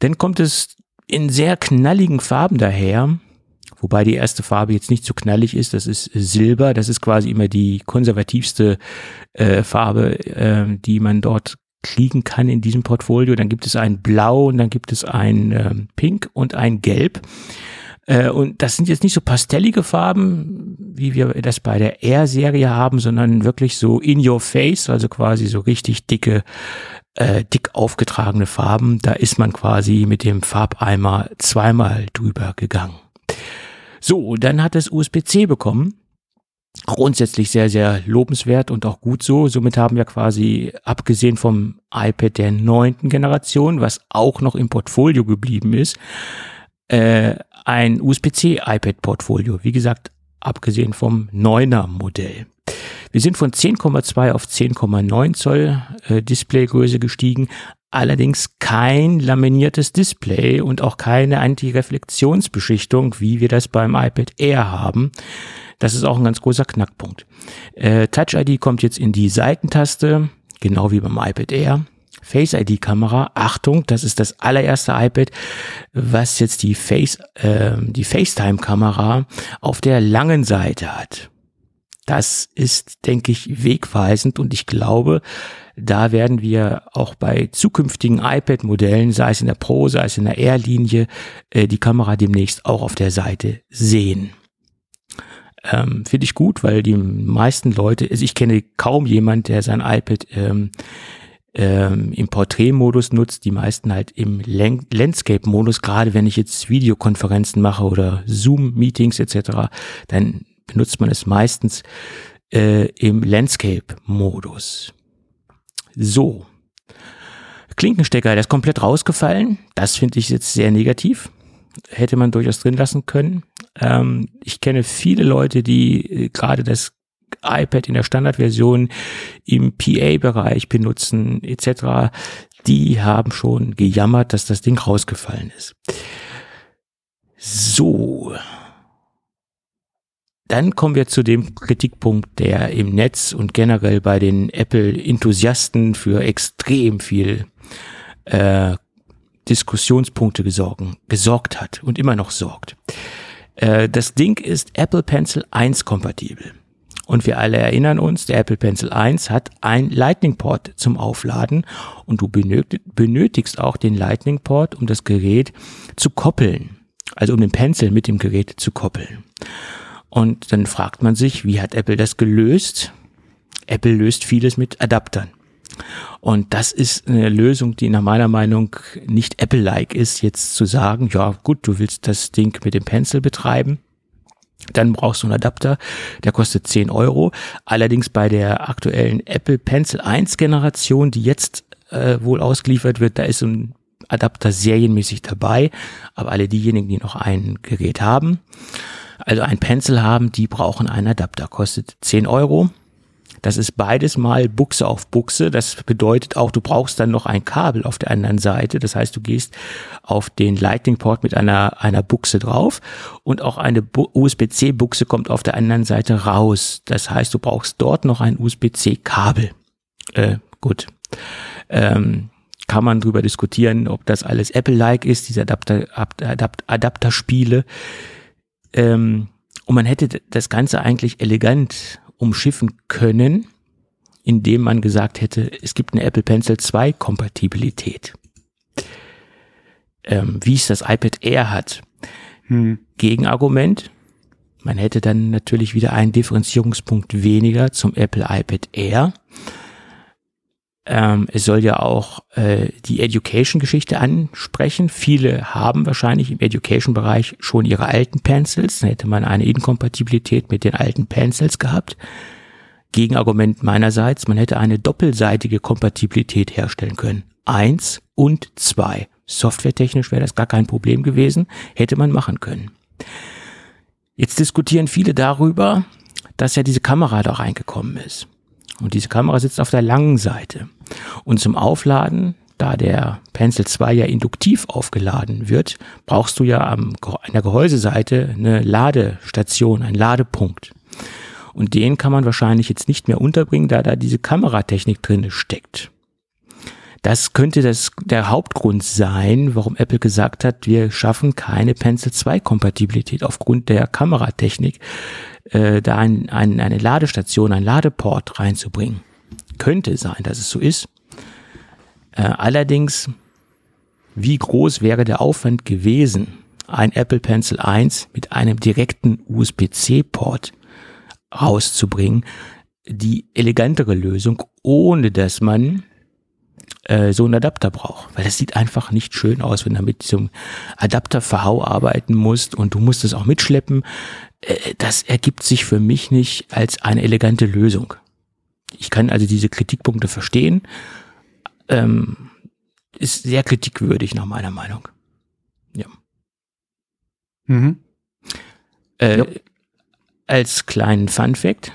Dann kommt es in sehr knalligen Farben daher. Wobei die erste Farbe jetzt nicht so knallig ist, das ist Silber. Das ist quasi immer die konservativste äh, Farbe, äh, die man dort kriegen kann in diesem Portfolio. Dann gibt es ein Blau und dann gibt es ein ähm, Pink und ein Gelb. Äh, und das sind jetzt nicht so pastellige Farben, wie wir das bei der Air-Serie haben, sondern wirklich so in your face, also quasi so richtig dicke, äh, dick aufgetragene Farben. Da ist man quasi mit dem Farbeimer zweimal drüber gegangen. So, dann hat es USB-C bekommen grundsätzlich sehr, sehr lobenswert und auch gut so. Somit haben wir quasi, abgesehen vom iPad der neunten Generation, was auch noch im Portfolio geblieben ist, äh, ein USB-C iPad-Portfolio. Wie gesagt, abgesehen vom neuner Modell. Wir sind von 10,2 auf 10,9 Zoll äh, Displaygröße gestiegen. Allerdings kein laminiertes Display und auch keine Antireflexionsbeschichtung, wie wir das beim iPad Air haben. Das ist auch ein ganz großer Knackpunkt. Äh, Touch ID kommt jetzt in die Seitentaste, genau wie beim iPad Air. Face ID Kamera, Achtung, das ist das allererste iPad, was jetzt die Face, äh, die FaceTime Kamera auf der langen Seite hat. Das ist, denke ich, wegweisend und ich glaube, da werden wir auch bei zukünftigen iPad-Modellen, sei es in der Pro, sei es in der Air-Linie, äh, die Kamera demnächst auch auf der Seite sehen. Ähm, Finde ich gut, weil die meisten Leute, also ich kenne kaum jemand, der sein iPad ähm, ähm, im Porträtmodus nutzt, die meisten halt im Landscape-Modus, gerade wenn ich jetzt Videokonferenzen mache oder Zoom-Meetings etc., dann benutzt man es meistens äh, im Landscape-Modus. So. Klinkenstecker, der ist komplett rausgefallen. Das finde ich jetzt sehr negativ. Hätte man durchaus drin lassen können. Ähm, ich kenne viele Leute, die äh, gerade das iPad in der Standardversion im PA-Bereich benutzen etc., die haben schon gejammert, dass das Ding rausgefallen ist. So. Dann kommen wir zu dem Kritikpunkt, der im Netz und generell bei den Apple-Enthusiasten für extrem viel äh, Diskussionspunkte gesorgen, gesorgt hat und immer noch sorgt. Äh, das Ding ist Apple Pencil 1 kompatibel. Und wir alle erinnern uns, der Apple Pencil 1 hat ein Lightning Port zum Aufladen und du benötigst auch den Lightning Port, um das Gerät zu koppeln. Also um den Pencil mit dem Gerät zu koppeln. Und dann fragt man sich, wie hat Apple das gelöst? Apple löst vieles mit Adaptern. Und das ist eine Lösung, die nach meiner Meinung nicht Apple-like ist, jetzt zu sagen, ja gut, du willst das Ding mit dem Pencil betreiben dann brauchst du einen Adapter, der kostet 10 Euro. Allerdings bei der aktuellen Apple Pencil 1 Generation, die jetzt äh, wohl ausgeliefert wird, da ist ein Adapter serienmäßig dabei. Aber alle diejenigen, die noch ein Gerät haben, also ein Pencil haben, die brauchen einen Adapter. Kostet 10 Euro. Das ist beides mal Buchse auf Buchse. Das bedeutet auch, du brauchst dann noch ein Kabel auf der anderen Seite. Das heißt, du gehst auf den Lightning Port mit einer, einer Buchse drauf und auch eine USB-C Buchse kommt auf der anderen Seite raus. Das heißt, du brauchst dort noch ein USB-C Kabel. Äh, gut. Ähm, kann man drüber diskutieren, ob das alles Apple-like ist, diese Adapter, Adapt, Adapterspiele. Ähm, und man hätte das Ganze eigentlich elegant umschiffen können, indem man gesagt hätte, es gibt eine Apple Pencil 2 Kompatibilität. Ähm, wie es das iPad Air hat. Hm. Gegenargument, man hätte dann natürlich wieder einen Differenzierungspunkt weniger zum Apple iPad Air. Ähm, es soll ja auch äh, die Education-Geschichte ansprechen. Viele haben wahrscheinlich im Education-Bereich schon ihre alten Pencils. Dann hätte man eine Inkompatibilität mit den alten Pencils gehabt. Gegenargument meinerseits, man hätte eine doppelseitige Kompatibilität herstellen können. Eins und zwei. Softwaretechnisch wäre das gar kein Problem gewesen, hätte man machen können. Jetzt diskutieren viele darüber, dass ja diese Kamera da reingekommen ist. Und diese Kamera sitzt auf der langen Seite. Und zum Aufladen, da der Pencil 2 ja induktiv aufgeladen wird, brauchst du ja am, an der Gehäuseseite eine Ladestation, einen Ladepunkt. Und den kann man wahrscheinlich jetzt nicht mehr unterbringen, da da diese Kameratechnik drin steckt. Das könnte das, der Hauptgrund sein, warum Apple gesagt hat, wir schaffen keine Pencil 2 Kompatibilität aufgrund der Kameratechnik, äh, da ein, ein, eine Ladestation, ein Ladeport reinzubringen. Könnte sein, dass es so ist. Äh, allerdings, wie groß wäre der Aufwand gewesen, ein Apple Pencil 1 mit einem direkten USB-C-Port rauszubringen? Die elegantere Lösung, ohne dass man äh, so einen Adapter braucht. Weil das sieht einfach nicht schön aus, wenn du mit so einem Adapterverhau arbeiten musst und du musst es auch mitschleppen. Äh, das ergibt sich für mich nicht als eine elegante Lösung. Ich kann also diese Kritikpunkte verstehen. Ähm, ist sehr kritikwürdig nach meiner Meinung. Ja. Mhm. Äh, ja. Als kleinen Fun Fact,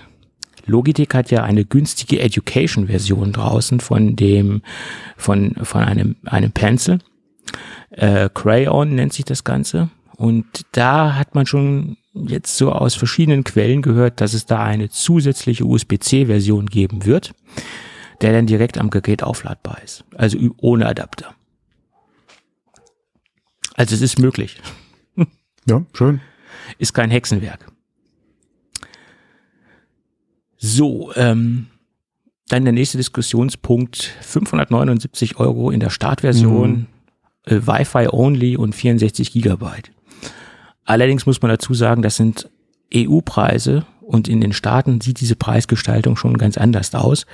Logitech hat ja eine günstige Education-Version draußen von dem, von, von einem, einem Pencil. Äh, Crayon nennt sich das Ganze. Und da hat man schon jetzt so aus verschiedenen Quellen gehört, dass es da eine zusätzliche USB-C-Version geben wird, der dann direkt am Gerät aufladbar ist. Also ohne Adapter. Also es ist möglich. Ja, schön. Ist kein Hexenwerk. So, ähm, dann der nächste Diskussionspunkt, 579 Euro in der Startversion, mhm. äh, Wi-Fi only und 64 Gigabyte. Allerdings muss man dazu sagen, das sind EU-Preise und in den Staaten sieht diese Preisgestaltung schon ganz anders aus.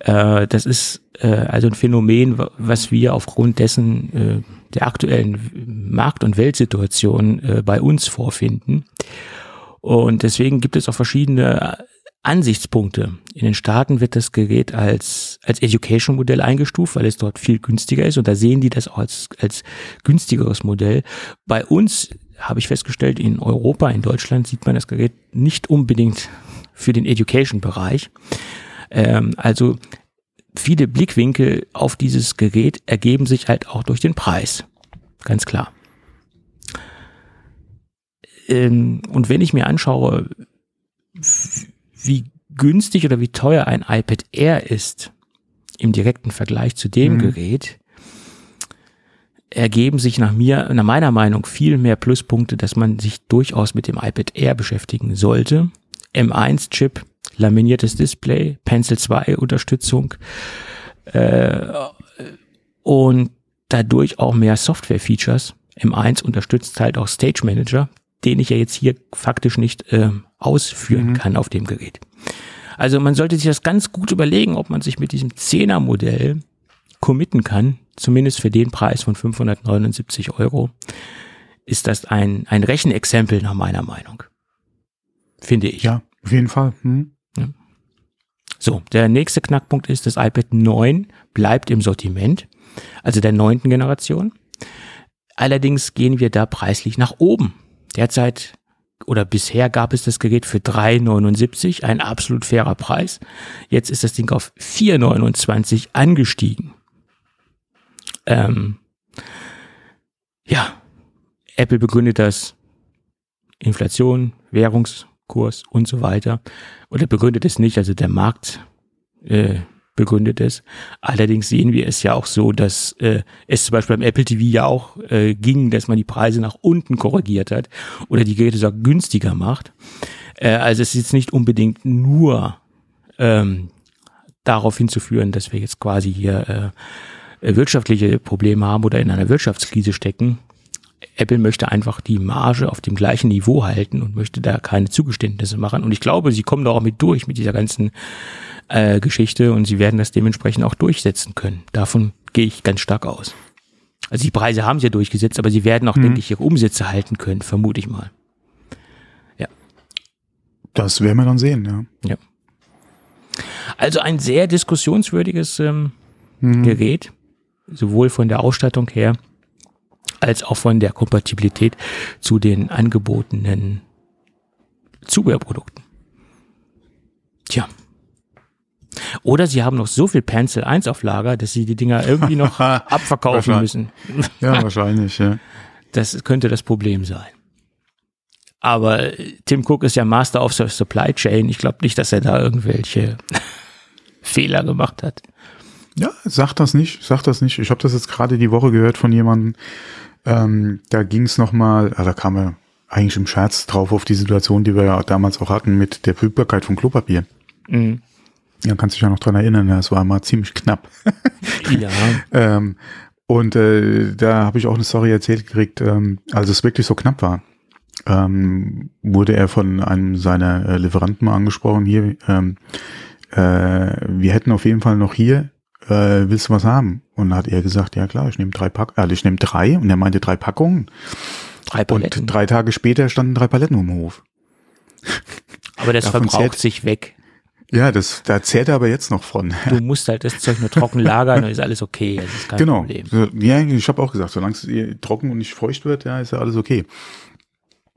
Äh, das ist äh, also ein Phänomen, was wir aufgrund dessen äh, der aktuellen Markt- und Weltsituation bei uns vorfinden. Und deswegen gibt es auch verschiedene Ansichtspunkte. In den Staaten wird das Gerät als, als Education-Modell eingestuft, weil es dort viel günstiger ist und da sehen die das auch als, als günstigeres Modell. Bei uns habe ich festgestellt, in Europa, in Deutschland sieht man das Gerät nicht unbedingt für den Education-Bereich. Ähm, also viele Blickwinkel auf dieses Gerät ergeben sich halt auch durch den Preis. Ganz klar. Ähm, und wenn ich mir anschaue, wie günstig oder wie teuer ein iPad Air ist im direkten Vergleich zu dem mhm. Gerät, ergeben sich nach mir, nach meiner Meinung viel mehr Pluspunkte, dass man sich durchaus mit dem iPad Air beschäftigen sollte. M1-Chip, laminiertes Display, Pencil 2 Unterstützung äh, und dadurch auch mehr Software-Features. M1 unterstützt halt auch Stage Manager, den ich ja jetzt hier faktisch nicht äh, ausführen mhm. kann auf dem Gerät. Also man sollte sich das ganz gut überlegen, ob man sich mit diesem 10er Modell committen kann, zumindest für den Preis von 579 Euro, ist das ein, ein Rechenexempel nach meiner Meinung. Finde ich. Ja, auf jeden Fall. Hm. Ja. So, der nächste Knackpunkt ist, das iPad 9 bleibt im Sortiment, also der neunten Generation. Allerdings gehen wir da preislich nach oben. Derzeit oder bisher gab es das Gerät für 3,79, ein absolut fairer Preis. Jetzt ist das Ding auf 4,29 angestiegen. Ähm, ja, Apple begründet das Inflation, Währungskurs und so weiter. Oder begründet es nicht, also der Markt äh, begründet es. Allerdings sehen wir es ja auch so, dass äh, es zum Beispiel beim Apple TV ja auch äh, ging, dass man die Preise nach unten korrigiert hat oder die Geräte sogar günstiger macht. Äh, also es ist jetzt nicht unbedingt nur ähm, darauf hinzuführen, dass wir jetzt quasi hier äh, wirtschaftliche Probleme haben oder in einer Wirtschaftskrise stecken. Apple möchte einfach die Marge auf dem gleichen Niveau halten und möchte da keine Zugeständnisse machen. Und ich glaube, sie kommen da auch mit durch mit dieser ganzen äh, Geschichte und sie werden das dementsprechend auch durchsetzen können. Davon gehe ich ganz stark aus. Also die Preise haben sie ja durchgesetzt, aber sie werden auch, mhm. denke ich, ihre Umsätze halten können, vermute ich mal. Ja. Das werden wir dann sehen, ja. Ja. Also ein sehr diskussionswürdiges ähm, mhm. Gerät, sowohl von der Ausstattung her als auch von der Kompatibilität zu den angebotenen Zubehörprodukten. Tja. Oder sie haben noch so viel Pencil 1 auf Lager, dass sie die Dinger irgendwie noch abverkaufen müssen. ja, wahrscheinlich, ja. Das könnte das Problem sein. Aber Tim Cook ist ja Master of the Supply Chain. Ich glaube nicht, dass er da irgendwelche Fehler gemacht hat. Ja, sag das nicht, sag das nicht. Ich habe das jetzt gerade die Woche gehört von jemandem, ähm, da ging es nochmal, ah, da kam er eigentlich im Scherz drauf auf die Situation, die wir ja damals auch hatten mit der Verfügbarkeit von Klopapier. Mhm. Ja, kannst dich ja noch dran erinnern, das war mal ziemlich knapp. ja. ähm, und äh, da habe ich auch eine Story erzählt gekriegt, ähm, als es wirklich so knapp war, ähm, wurde er von einem seiner äh, Lieferanten mal angesprochen, hier, ähm, äh, wir hätten auf jeden Fall noch hier, äh, willst du was haben? Und dann hat er gesagt, ja klar, ich nehme drei Pack, also ich nehme drei und er meinte drei Packungen. Drei Paletten. Und drei Tage später standen drei Paletten im Hof. Aber das verbraucht sich weg. Ja, das, da zählt er aber jetzt noch von. Du musst halt das Zeug nur trocken lagern, dann ist alles okay. Das ist kein genau. Problem. Ja, ich habe auch gesagt, solange es trocken und nicht feucht wird, ja, ist ja alles okay.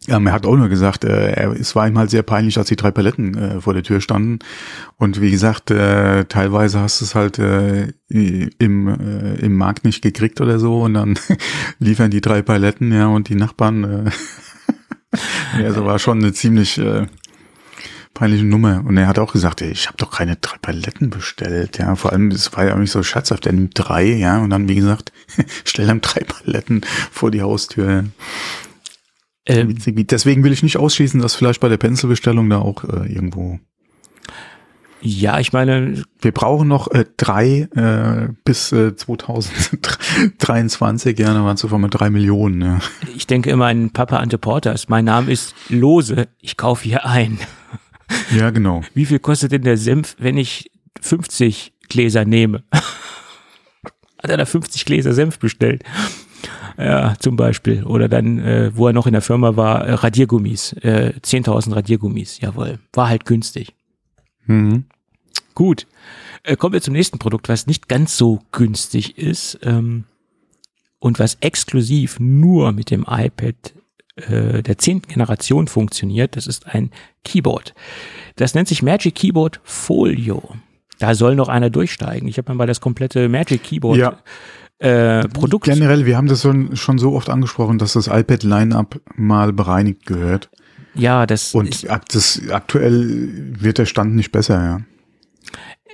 Ja, er hat auch nur gesagt, äh, es war ihm halt sehr peinlich, als die drei Paletten äh, vor der Tür standen. Und wie gesagt, äh, teilweise hast du es halt äh, im, äh, im Markt nicht gekriegt oder so und dann liefern die drei Paletten, ja, und die Nachbarn. Äh, ja, also war schon eine ziemlich äh, peinliche Nummer. Und er hat auch gesagt, ich habe doch keine drei Paletten bestellt. Ja, vor allem, das war ja auch nicht so scherzhaft. Er nimmt drei, ja, und dann, wie gesagt, stell ihm drei Paletten vor die Haustür. Ähm, Deswegen will ich nicht ausschließen, dass vielleicht bei der Pencil-Bestellung da auch äh, irgendwo Ja, ich meine. Wir brauchen noch äh, drei äh, bis äh, 2023, ja, dann waren es einfach mal drei Millionen. Ja. Ich denke immer an Papa Ante Porters. Mein Name ist Lose, ich kaufe hier ein. Ja, genau. Wie viel kostet denn der Senf, wenn ich 50 Gläser nehme? Hat er da 50 Gläser Senf bestellt? Ja, zum Beispiel. Oder dann, äh, wo er noch in der Firma war, äh, Radiergummis. Äh, 10.000 Radiergummis, jawohl. War halt günstig. Mhm. Gut. Äh, kommen wir zum nächsten Produkt, was nicht ganz so günstig ist ähm, und was exklusiv nur mit dem iPad äh, der zehnten Generation funktioniert. Das ist ein Keyboard. Das nennt sich Magic Keyboard Folio. Da soll noch einer durchsteigen. Ich habe mir mal das komplette Magic Keyboard Ja. Äh, Produkt. Generell, wir haben das schon, so oft angesprochen, dass das iPad-Line-Up mal bereinigt gehört. Ja, das Und ak das, aktuell wird der Stand nicht besser, ja.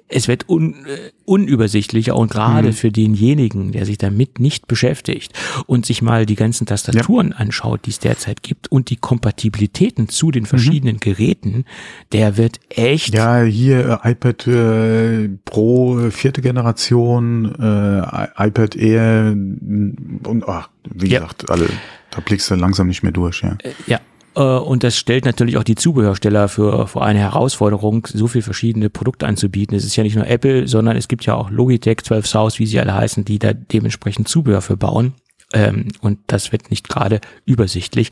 Es wird un, äh, unübersichtlicher und gerade Mhm. für denjenigen, der sich damit nicht beschäftigt und sich mal die ganzen Tastaturen anschaut, die es derzeit gibt und die Kompatibilitäten zu den verschiedenen Geräten, der wird echt Mhm. Ja, hier äh, iPad äh, Pro, äh, vierte Generation, äh, iPad Air und ach, wie Ja. gesagt, alle, da blickst du langsam nicht mehr durch, ja. Ja, äh, und das stellt natürlich auch die Zubehörsteller für, vor eine Herausforderung, so viel verschiedene Produkte anzubieten. Es ist ja nicht nur Apple, sondern es gibt ja auch Logitech, 12 South, wie sie alle heißen, die da dementsprechend Zubehör für bauen. Ähm, und das wird nicht gerade übersichtlich.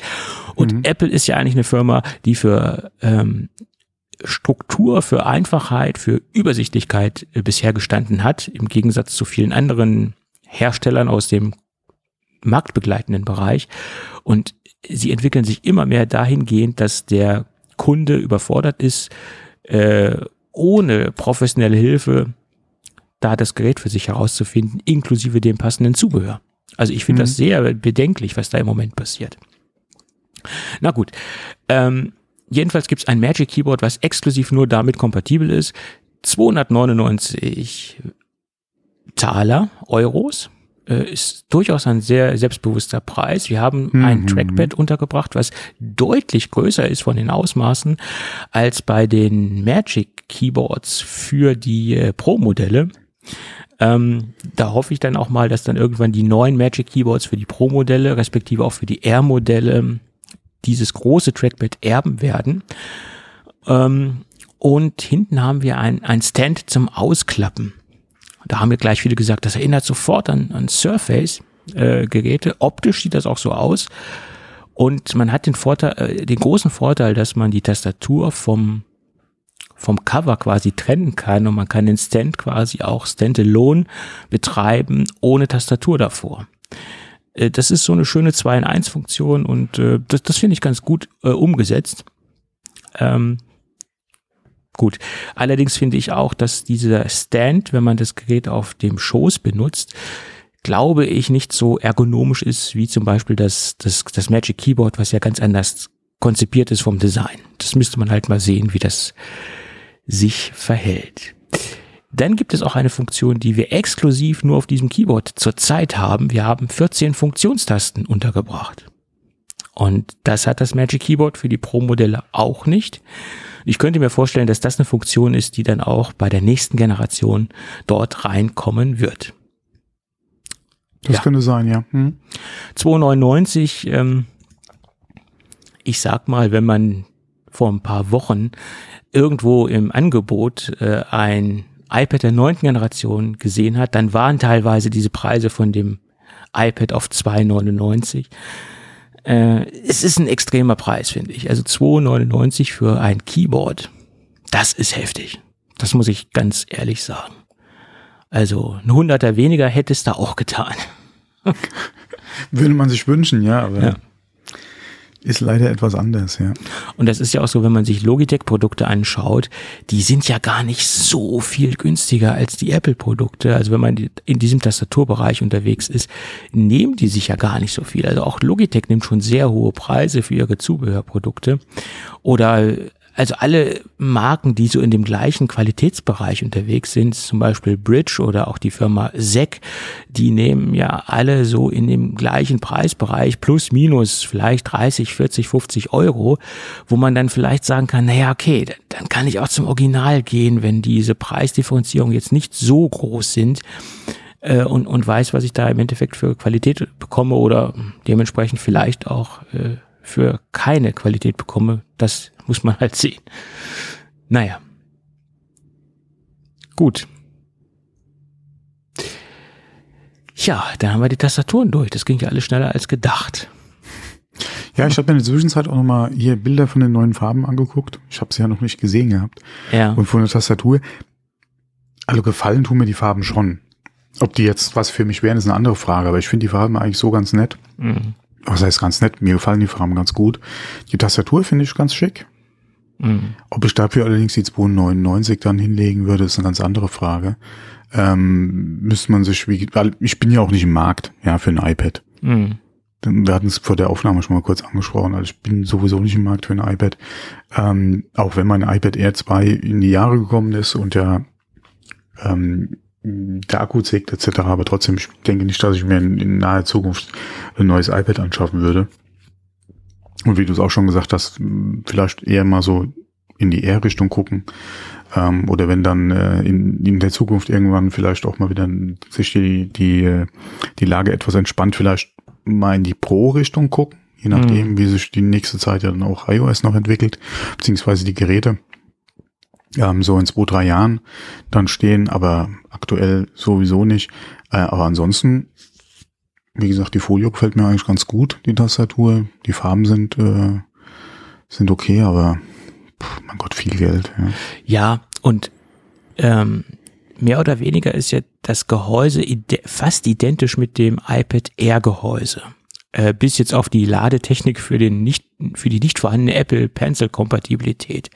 Und Apple ist ja eigentlich eine Firma, die für ähm, Struktur, für Einfachheit, für Übersichtlichkeit äh, bisher gestanden hat, im Gegensatz zu vielen anderen Herstellern aus dem marktbegleitenden Bereich. Und sie entwickeln sich immer mehr dahingehend, dass der Kunde überfordert ist, äh, ohne professionelle Hilfe da das Gerät für sich herauszufinden, inklusive dem passenden Zubehör. Also ich finde Mhm. das sehr bedenklich, was da im Moment passiert. Na gut. Ähm, jedenfalls gibt es ein Magic Keyboard, was exklusiv nur damit kompatibel ist. 299 Taler, Euros. Äh, ist durchaus ein sehr selbstbewusster Preis. Wir haben Mhm. ein Trackpad untergebracht, was deutlich größer ist von den Ausmaßen als bei den Magic Keyboards für die äh, Pro-Modelle. Ähm, da hoffe ich dann auch mal, dass dann irgendwann die neuen Magic Keyboards für die Pro-Modelle, respektive auch für die Air-Modelle, dieses große Trackpad erben werden. Ähm, und hinten haben wir ein, ein Stand zum Ausklappen. Da haben mir gleich viele gesagt, das erinnert sofort an, an Surface-Geräte. Optisch sieht das auch so aus. Und man hat den Vorteil, äh, den großen Vorteil, dass man die Tastatur vom vom Cover quasi trennen kann und man kann den Stand quasi auch standalone betreiben, ohne Tastatur davor. Äh, Das ist so eine schöne 2 in 1 Funktion und äh, das, das finde ich ganz gut äh, umgesetzt. Ähm, gut. Allerdings finde ich auch, dass dieser Stand, wenn man das Gerät auf dem Schoß benutzt, glaube ich, nicht so ergonomisch ist wie zum Beispiel das, das, das Magic Keyboard, was ja ganz anders konzipiert ist vom Design. Das müsste man halt mal sehen, wie das sich verhält. Dann gibt es auch eine Funktion, die wir exklusiv nur auf diesem Keyboard zurzeit haben. Wir haben 14 Funktionstasten untergebracht. Und das hat das Magic Keyboard für die Pro-Modelle auch nicht. Ich könnte mir vorstellen, dass das eine Funktion ist, die dann auch bei der nächsten Generation dort reinkommen wird. Das Ja. könnte sein, ja. Hm? 2,99, ähm, ich sag mal, wenn man vor ein paar Wochen irgendwo im Angebot äh, ein iPad der neunten Generation gesehen hat, dann waren teilweise diese Preise von dem iPad auf 2,99. Äh, es ist ein extremer Preis, finde ich. Also 2,99 für ein Keyboard, das ist heftig. Das muss ich ganz ehrlich sagen. Also ein Hunderter weniger hätte es da auch getan. Würde man sich wünschen, ja, aber Ja. Ist leider etwas anders, ja. Und das ist ja auch so, wenn man sich Logitech-Produkte anschaut, die sind ja gar nicht so viel günstiger als die Apple-Produkte. Also wenn man in diesem Tastaturbereich unterwegs ist, nehmen die sich ja gar nicht so viel. Also auch Logitech nimmt schon sehr hohe Preise für ihre Zubehörprodukte. Oder also alle Marken, die so in dem gleichen Qualitätsbereich unterwegs sind, zum Beispiel Bridge oder auch die Firma SEC, die nehmen ja alle so in dem gleichen Preisbereich plus minus vielleicht 30, 40, 50 Euro, wo man dann vielleicht sagen kann, naja, okay, dann kann ich auch zum Original gehen, wenn diese Preisdifferenzierung jetzt nicht so groß sind äh, und, und weiß, was ich da im Endeffekt für Qualität bekomme oder dementsprechend vielleicht auch äh, für keine Qualität bekomme, das muss man halt sehen. Naja. Gut. Ja, dann haben wir die Tastaturen durch. Das ging ja alles schneller als gedacht. Ja, ich habe mir in der Zwischenzeit auch nochmal hier Bilder von den neuen Farben angeguckt. Ich habe sie ja noch nicht gesehen gehabt. Ja. Und von der Tastatur. Also gefallen tun mir die Farben schon. Ob die jetzt was für mich wären, ist eine andere Frage. Aber ich finde die Farben eigentlich so ganz nett. Mhm. Was heißt ganz nett? Mir gefallen die Farben ganz gut. Die Tastatur finde ich ganz schick. Mhm. Ob ich dafür allerdings die 299 dann hinlegen würde, ist eine ganz andere Frage. Ähm, müsste man sich, wie, ich bin ja auch nicht im Markt, ja, für ein iPad. Mhm. Wir hatten es vor der Aufnahme schon mal kurz angesprochen. Also ich bin sowieso nicht im Markt für ein iPad. Ähm, auch wenn mein iPad Air 2 in die Jahre gekommen ist und ja ähm, der Akku zickt etc. Aber trotzdem, ich denke nicht, dass ich mir in, in naher Zukunft ein neues iPad anschaffen würde. Und wie du es auch schon gesagt hast, vielleicht eher mal so in die R-Richtung gucken. Ähm, oder wenn dann äh, in, in der Zukunft irgendwann vielleicht auch mal wieder sich die, die, die Lage etwas entspannt, vielleicht mal in die Pro-Richtung gucken, je nachdem, mhm. wie sich die nächste Zeit ja dann auch iOS noch entwickelt, beziehungsweise die Geräte ähm, so in zwei, drei Jahren dann stehen, aber aktuell sowieso nicht. Äh, aber ansonsten wie gesagt, die Folie gefällt mir eigentlich ganz gut, die Tastatur. Die Farben sind, äh, sind okay, aber pff, mein Gott, viel Geld. Ja, ja und ähm, mehr oder weniger ist ja das Gehäuse ide fast identisch mit dem iPad Air Gehäuse. Äh, bis jetzt auf die Ladetechnik für den nicht, für die nicht vorhandene Apple Pencil Kompatibilität.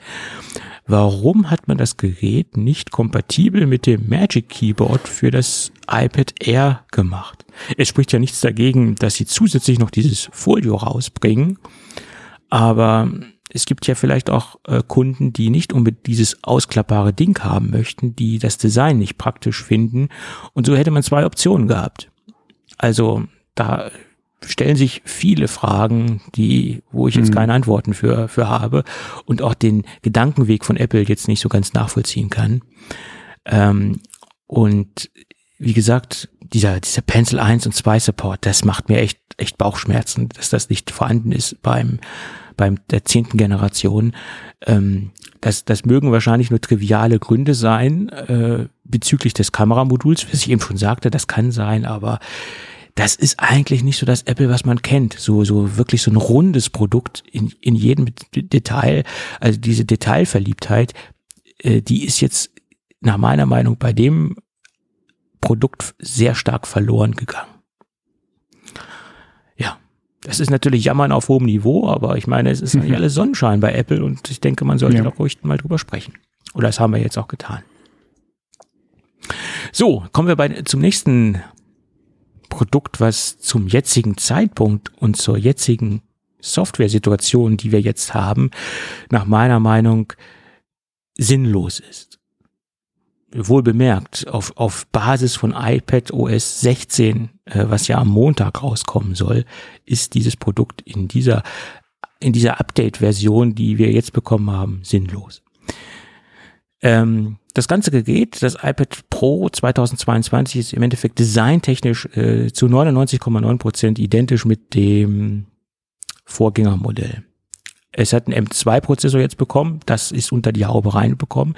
Warum hat man das Gerät nicht kompatibel mit dem Magic Keyboard für das iPad Air gemacht? Es spricht ja nichts dagegen, dass sie zusätzlich noch dieses Folio rausbringen. Aber es gibt ja vielleicht auch äh, Kunden, die nicht unbedingt dieses ausklappbare Ding haben möchten, die das Design nicht praktisch finden. Und so hätte man zwei Optionen gehabt. Also da stellen sich viele Fragen, die, wo ich jetzt mhm. keine Antworten für, für habe und auch den Gedankenweg von Apple jetzt nicht so ganz nachvollziehen kann. Ähm, und wie gesagt, dieser, dieser Pencil 1 und 2 Support, das macht mir echt, echt Bauchschmerzen, dass das nicht vorhanden ist beim, beim der zehnten Generation. Ähm, das, das mögen wahrscheinlich nur triviale Gründe sein äh, bezüglich des Kameramoduls, was ich eben schon sagte, das kann sein, aber das ist eigentlich nicht so das Apple, was man kennt. So, so wirklich so ein rundes Produkt in, in jedem Detail. Also diese Detailverliebtheit, äh, die ist jetzt nach meiner Meinung bei dem Produkt sehr stark verloren gegangen. Ja, das ist natürlich Jammern auf hohem Niveau, aber ich meine, es ist mhm. nicht alles Sonnenschein bei Apple und ich denke, man sollte ja. doch ruhig mal drüber sprechen. Oder das haben wir jetzt auch getan. So, kommen wir bei, zum nächsten Produkt, was zum jetzigen Zeitpunkt und zur jetzigen Software-Situation, die wir jetzt haben, nach meiner Meinung sinnlos ist wohl bemerkt, auf, auf Basis von iPad OS 16, äh, was ja am Montag rauskommen soll, ist dieses Produkt in dieser, in dieser Update-Version, die wir jetzt bekommen haben, sinnlos. Ähm, das ganze Gerät, das iPad Pro 2022, ist im Endeffekt designtechnisch äh, zu 99,9 Prozent identisch mit dem Vorgängermodell. Es hat einen M2-Prozessor jetzt bekommen, das ist unter die Haube reinbekommen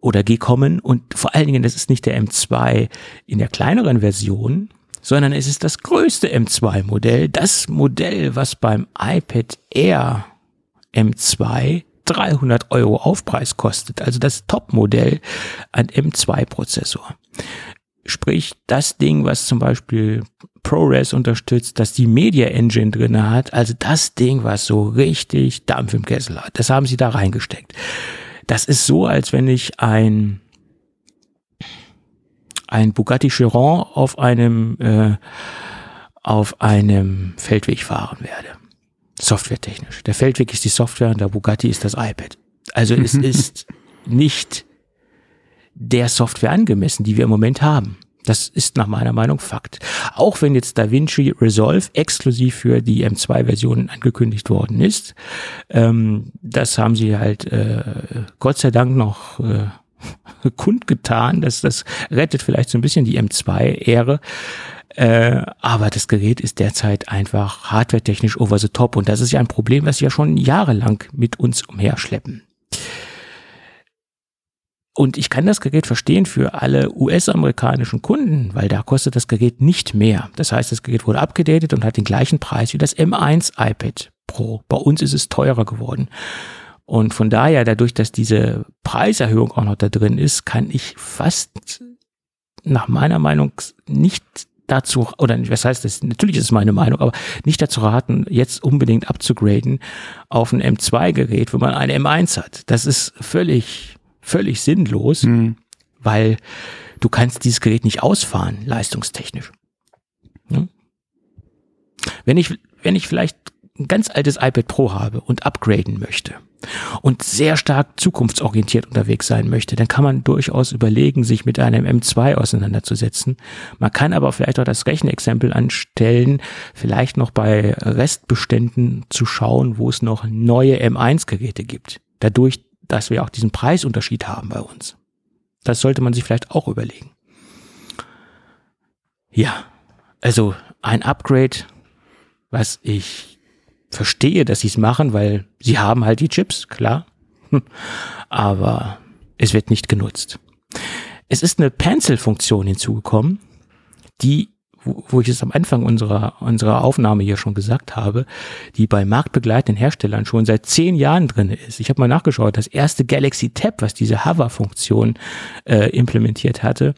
oder gekommen und vor allen Dingen, das ist nicht der M2 in der kleineren Version, sondern es ist das größte M2-Modell, das Modell, was beim iPad Air M2 300 Euro Aufpreis kostet, also das Top-Modell an M2-Prozessor. Sprich, das Ding, was zum Beispiel ProRes unterstützt, dass die Media Engine drinne hat, also das Ding, was so richtig Dampf im Kessel hat, das haben sie da reingesteckt. Das ist so, als wenn ich ein ein Bugatti Chiron auf einem äh, auf einem Feldweg fahren werde. Softwaretechnisch. Der Feldweg ist die Software und der Bugatti ist das iPad. Also es ist nicht der Software angemessen, die wir im Moment haben. Das ist nach meiner Meinung Fakt. Auch wenn jetzt DaVinci Resolve exklusiv für die M2-Version angekündigt worden ist, ähm, das haben sie halt äh, Gott sei Dank noch äh, kundgetan. dass das rettet vielleicht so ein bisschen die M2-Ehre. Äh, aber das Gerät ist derzeit einfach hardwaretechnisch over the top und das ist ja ein Problem, was wir ja schon jahrelang mit uns umherschleppen. Und ich kann das Gerät verstehen für alle US-amerikanischen Kunden, weil da kostet das Gerät nicht mehr. Das heißt, das Gerät wurde abgedatet und hat den gleichen Preis wie das M1 iPad Pro. Bei uns ist es teurer geworden. Und von daher, dadurch, dass diese Preiserhöhung auch noch da drin ist, kann ich fast nach meiner Meinung nicht dazu, oder was heißt das, natürlich ist es meine Meinung, aber nicht dazu raten, jetzt unbedingt abzugraden auf ein M2-Gerät, wenn man ein M1 hat. Das ist völlig völlig sinnlos, mhm. weil du kannst dieses Gerät nicht ausfahren, leistungstechnisch. Ja? Wenn ich, wenn ich vielleicht ein ganz altes iPad Pro habe und upgraden möchte und sehr stark zukunftsorientiert unterwegs sein möchte, dann kann man durchaus überlegen, sich mit einem M2 auseinanderzusetzen. Man kann aber vielleicht auch das Rechenexempel anstellen, vielleicht noch bei Restbeständen zu schauen, wo es noch neue M1-Geräte gibt. Dadurch dass wir auch diesen Preisunterschied haben bei uns. Das sollte man sich vielleicht auch überlegen. Ja, also ein Upgrade, was ich verstehe, dass sie es machen, weil sie haben halt die Chips, klar. Aber es wird nicht genutzt. Es ist eine Pencil-Funktion hinzugekommen, die wo, ich es am Anfang unserer, unserer Aufnahme hier schon gesagt habe, die bei marktbegleitenden Herstellern schon seit zehn Jahren drin ist. Ich habe mal nachgeschaut, das erste Galaxy Tab, was diese Hover-Funktion äh, implementiert hatte,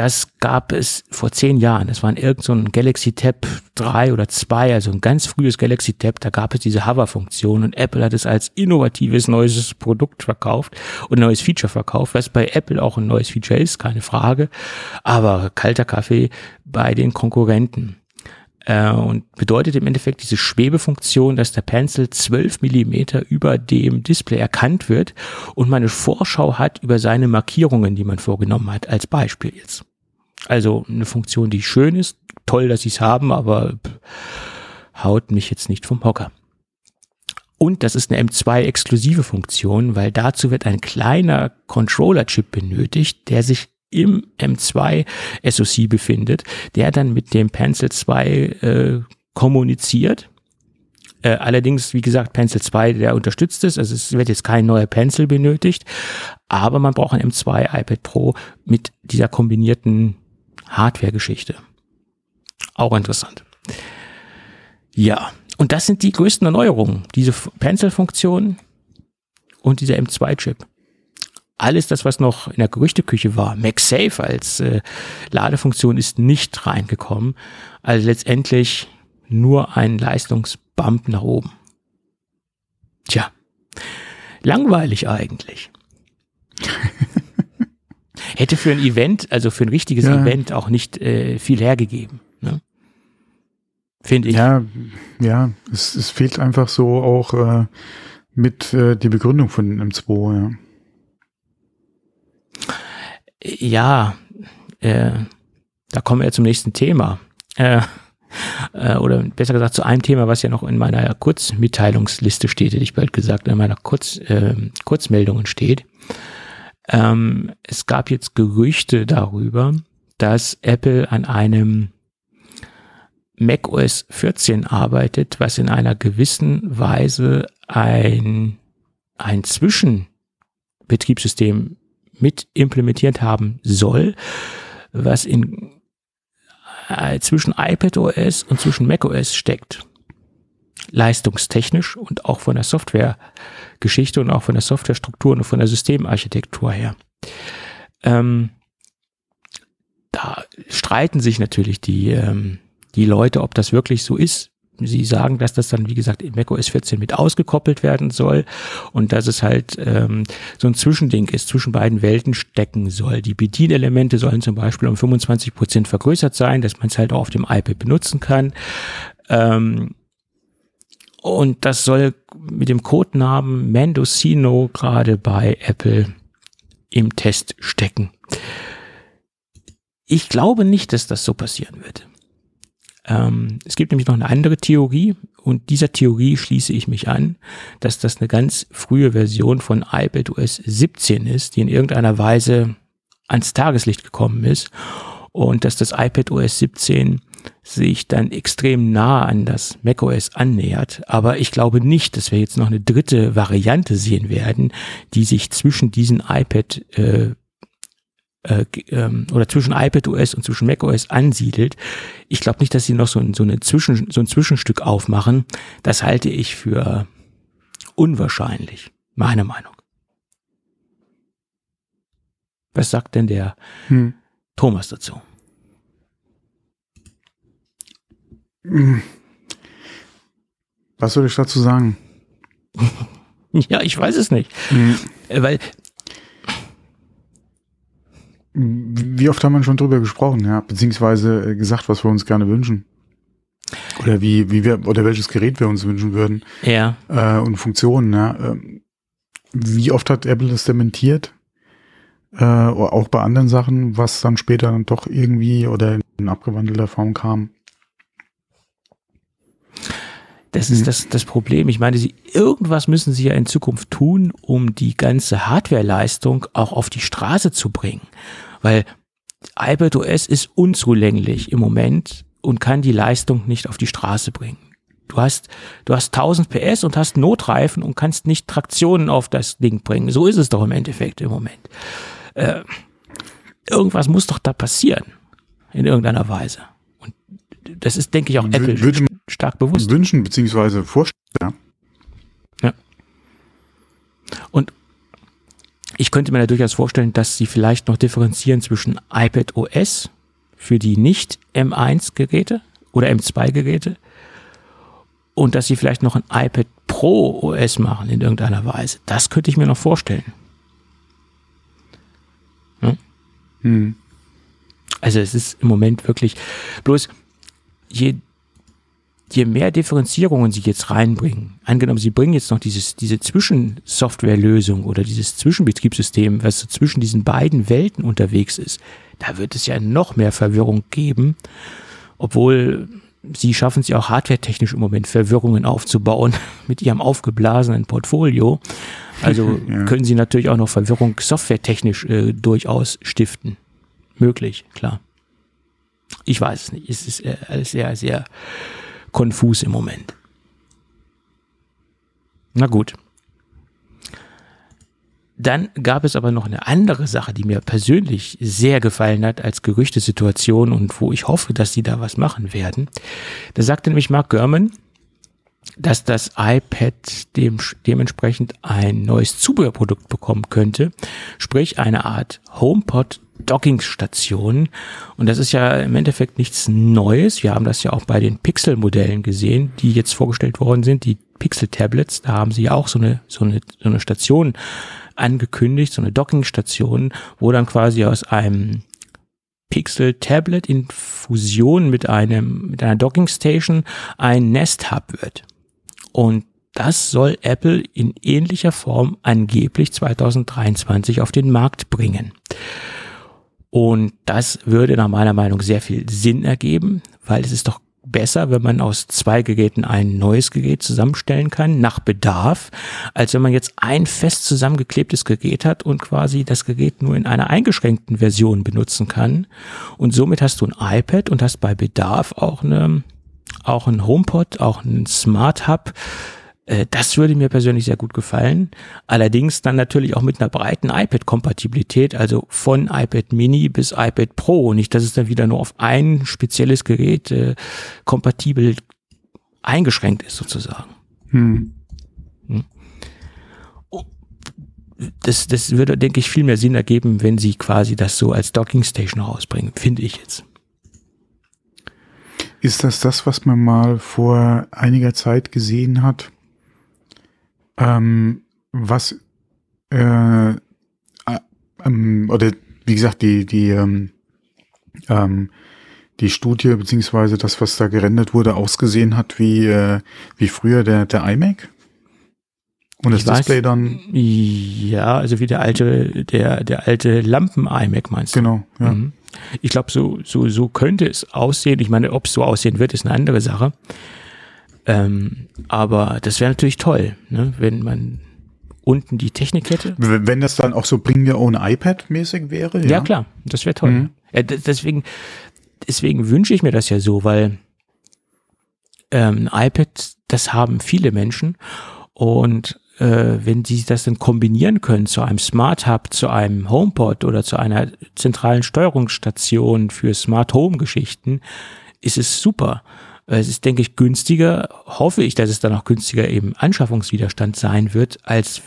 das gab es vor zehn Jahren. Das war irgend so ein Galaxy Tab 3 oder 2, also ein ganz frühes Galaxy Tab. Da gab es diese Hover-Funktion und Apple hat es als innovatives neues Produkt verkauft und neues Feature verkauft, was bei Apple auch ein neues Feature ist, keine Frage. Aber kalter Kaffee bei den Konkurrenten. Äh, und bedeutet im Endeffekt diese Schwebefunktion, dass der Pencil 12 Millimeter über dem Display erkannt wird und man eine Vorschau hat über seine Markierungen, die man vorgenommen hat, als Beispiel jetzt. Also eine Funktion, die schön ist, toll, dass sie es haben, aber haut mich jetzt nicht vom Hocker. Und das ist eine M2-exklusive Funktion, weil dazu wird ein kleiner Controller-Chip benötigt, der sich im M2 SoC befindet, der dann mit dem Pencil 2 äh, kommuniziert. Äh, allerdings, wie gesagt, Pencil 2, der unterstützt es, also es wird jetzt kein neuer Pencil benötigt, aber man braucht ein M2 iPad Pro mit dieser kombinierten Hardware-Geschichte. Auch interessant. Ja, und das sind die größten Erneuerungen, diese Pencil-Funktion und dieser M2-Chip alles das, was noch in der Gerüchteküche war, MagSafe als äh, Ladefunktion ist nicht reingekommen. Also letztendlich nur ein Leistungsbump nach oben. Tja, langweilig eigentlich. Hätte für ein Event, also für ein richtiges ja. Event auch nicht äh, viel hergegeben. Ne? Finde ich. Ja, ja, es, es fehlt einfach so auch äh, mit äh, die Begründung von M2, ja. Ja, äh, da kommen wir zum nächsten Thema. Äh, äh, oder besser gesagt zu einem Thema, was ja noch in meiner Kurzmitteilungsliste steht, hätte ich bald gesagt, in meiner Kurz, äh, Kurzmeldungen steht. Ähm, es gab jetzt Gerüchte darüber, dass Apple an einem Mac OS 14 arbeitet, was in einer gewissen Weise ein, ein Zwischenbetriebssystem mit implementiert haben soll, was in äh, zwischen iPad OS und zwischen Mac OS steckt. Leistungstechnisch und auch von der Softwaregeschichte und auch von der Softwarestruktur und von der Systemarchitektur her. Ähm, da streiten sich natürlich die, ähm, die Leute, ob das wirklich so ist. Sie sagen, dass das dann, wie gesagt, in macOS 14 mit ausgekoppelt werden soll und dass es halt ähm, so ein Zwischending ist, zwischen beiden Welten stecken soll. Die Bedienelemente sollen zum Beispiel um 25 Prozent vergrößert sein, dass man es halt auch auf dem iPad benutzen kann. Ähm, Und das soll mit dem Codenamen Mendocino gerade bei Apple im Test stecken. Ich glaube nicht, dass das so passieren wird. Ähm, es gibt nämlich noch eine andere Theorie und dieser Theorie schließe ich mich an, dass das eine ganz frühe Version von iPadOS 17 ist, die in irgendeiner Weise ans Tageslicht gekommen ist und dass das iPadOS 17 sich dann extrem nah an das macOS annähert. Aber ich glaube nicht, dass wir jetzt noch eine dritte Variante sehen werden, die sich zwischen diesen iPad äh, äh, ähm, oder zwischen iPadOS und zwischen macOS ansiedelt. Ich glaube nicht, dass sie noch so ein, so, eine Zwischen, so ein Zwischenstück aufmachen. Das halte ich für unwahrscheinlich, meine Meinung. Was sagt denn der hm. Thomas dazu? Was soll ich dazu sagen? ja, ich weiß es nicht. Mhm. Weil. Wie oft haben wir schon drüber gesprochen, ja, beziehungsweise äh, gesagt, was wir uns gerne wünschen. Oder wie, wie wir, oder welches Gerät wir uns wünschen würden. Ja. Äh, und Funktionen, ja. Ähm, wie oft hat Apple das dementiert? Äh, auch bei anderen Sachen, was dann später dann doch irgendwie oder in abgewandelter Form kam. Das ist mhm. das, das Problem. Ich meine, sie, irgendwas müssen sie ja in Zukunft tun, um die ganze Hardwareleistung auch auf die Straße zu bringen. Weil iPadOS ist unzulänglich im Moment und kann die Leistung nicht auf die Straße bringen. Du hast, du hast 1000 PS und hast Notreifen und kannst nicht Traktionen auf das Ding bringen. So ist es doch im Endeffekt im Moment. Äh, irgendwas muss doch da passieren. In irgendeiner Weise. Das ist, denke ich, auch Apple. Würde stark bewusst. Wünschen beziehungsweise vorstellen. Ja. Und ich könnte mir da durchaus vorstellen, dass sie vielleicht noch differenzieren zwischen iPad OS für die nicht M1-Geräte oder M2-Geräte und dass sie vielleicht noch ein iPad Pro OS machen in irgendeiner Weise. Das könnte ich mir noch vorstellen. Hm? Hm. Also es ist im Moment wirklich bloß je je mehr Differenzierungen sie jetzt reinbringen, angenommen, sie bringen jetzt noch dieses, diese Zwischensoftwarelösung oder dieses Zwischenbetriebssystem, was so zwischen diesen beiden Welten unterwegs ist, da wird es ja noch mehr Verwirrung geben, obwohl sie schaffen es ja auch hardwaretechnisch im Moment Verwirrungen aufzubauen mit ihrem aufgeblasenen Portfolio. Also ja. können sie natürlich auch noch Verwirrung softwaretechnisch äh, durchaus stiften. Möglich, klar. Ich weiß es nicht. Es ist äh, alles sehr, sehr konfus im Moment. Na gut. Dann gab es aber noch eine andere Sache, die mir persönlich sehr gefallen hat als Gerüchtesituation und wo ich hoffe, dass sie da was machen werden. Da sagte nämlich Mark Gurman, dass das iPad dem, dementsprechend ein neues Zubehörprodukt bekommen könnte, sprich eine Art HomePod Dockingstation. Und das ist ja im Endeffekt nichts Neues. Wir haben das ja auch bei den Pixel-Modellen gesehen, die jetzt vorgestellt worden sind, die Pixel-Tablets. Da haben sie ja auch so eine, so eine, so eine Station angekündigt, so eine Dockingstation, wo dann quasi aus einem Pixel Tablet in Fusion mit einem, mit einer Docking Station ein Nest Hub wird. Und das soll Apple in ähnlicher Form angeblich 2023 auf den Markt bringen. Und das würde nach meiner Meinung sehr viel Sinn ergeben, weil es ist doch besser, wenn man aus zwei Geräten ein neues Gerät zusammenstellen kann, nach Bedarf, als wenn man jetzt ein fest zusammengeklebtes Gerät hat und quasi das Gerät nur in einer eingeschränkten Version benutzen kann. Und somit hast du ein iPad und hast bei Bedarf auch eine, auch ein HomePod, auch ein Smart Hub, das würde mir persönlich sehr gut gefallen. Allerdings dann natürlich auch mit einer breiten iPad-Kompatibilität, also von iPad Mini bis iPad Pro. Nicht, dass es dann wieder nur auf ein spezielles Gerät äh, kompatibel eingeschränkt ist, sozusagen. Hm. hm. Oh, das, das würde, denke ich, viel mehr Sinn ergeben, wenn sie quasi das so als Docking Station rausbringen, finde ich jetzt. Ist das das, was man mal vor einiger Zeit gesehen hat? Ähm, was äh, ähm, oder wie gesagt die die ähm, ähm, die Studie beziehungsweise das, was da gerendert wurde, ausgesehen hat wie, äh, wie früher der, der iMac? Und das Ich weiß- Display dann, Ja, also wie der alte, der, der alte Lampen-iMac meinst du? genau, ja. Mhm. Ich glaube, so, so, so könnte es aussehen. Ich meine, ob es so aussehen wird, ist eine andere Sache. Ähm, aber das wäre natürlich toll, ne? wenn man unten die Technik hätte. Wenn das dann auch so bringen wir ohne iPad mäßig wäre, Ja, klar, das wäre toll. Mhm. Ja, d- deswegen, deswegen wünsche ich mir das ja so, weil ähm, ein iPad, das haben viele Menschen und äh, wenn sie das dann kombinieren können zu einem Smart Hub, zu einem HomePod oder zu einer zentralen Steuerungsstation für Smart Home Geschichten, ist es super. Es ist, denke ich, günstiger, hoffe ich, dass es dann auch günstiger eben Anschaffungswiderstand sein wird, als,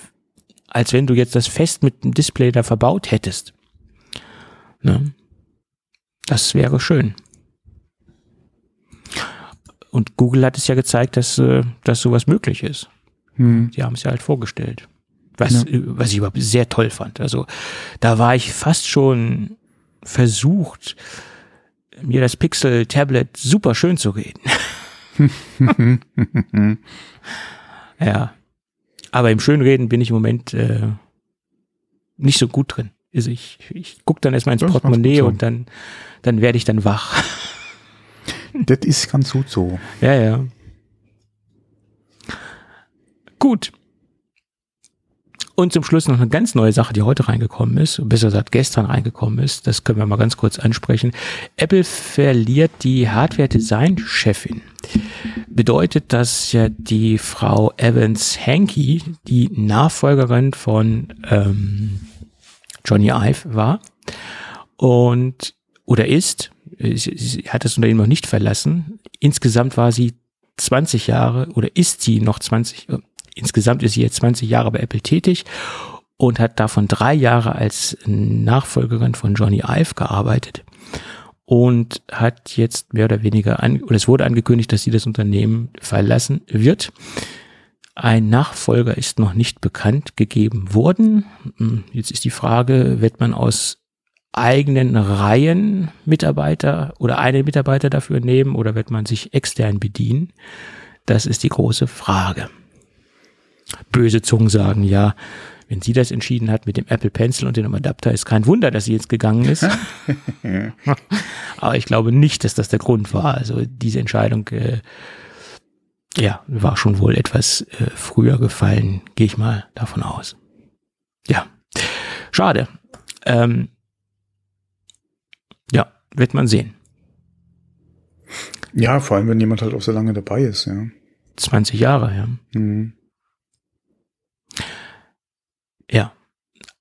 als wenn du jetzt das fest mit dem Display da verbaut hättest. Ne? Das wäre schön. Und Google hat es ja gezeigt, dass, äh, dass sowas möglich ist. Hm. Die haben es ja halt vorgestellt. Was, äh, was ich überhaupt sehr toll fand. Also da war ich fast schon versucht, mir das Pixel-Tablet super schön zu reden. ja. Aber im Schönreden bin ich im Moment äh, nicht so gut drin. Also ich, ich gucke dann erstmal ins Das Portemonnaie und dann, dann werde ich dann wach. Das ist ganz gut so. Ja, ja. Gut. Und zum Schluss noch eine ganz neue Sache, die heute reingekommen ist, besser gesagt gestern reingekommen ist. Das können wir mal ganz kurz ansprechen. Apple verliert die Hardware-Design-Chefin. Bedeutet, dass ja die Frau Evans Hankey die Nachfolgerin von ähm, Johnny Ive war und oder ist. Sie, sie hat das Unternehmen noch nicht verlassen. Insgesamt war sie 20 Jahre oder ist sie noch 20, äh, insgesamt ist sie jetzt 20 Jahre bei Apple tätig und hat davon drei Jahre als Nachfolgerin von Johnny Ive gearbeitet und hat jetzt mehr oder weniger, an, oder es wurde angekündigt, dass sie das Unternehmen verlassen wird. Ein Nachfolger ist noch nicht bekannt gegeben worden. Hm, Jetzt ist die Frage, wird man aus eigenen Reihen Mitarbeiter oder einen Mitarbeiter dafür nehmen oder wird man sich extern bedienen? Das ist die große Frage. Böse Zungen sagen, ja, wenn sie das entschieden hat mit dem Apple Pencil und dem Adapter, ist kein Wunder, dass sie jetzt gegangen ist. Aber ich glaube nicht, dass das der Grund war. Also diese Entscheidung, äh, ja, war schon wohl etwas äh, früher gefallen, gehe ich mal davon aus. Ja, schade. Ähm, ja, wird man sehen. Ja, vor allem, wenn jemand halt auch so lange dabei ist, ja. 20 Jahre, ja. Hm. Ja.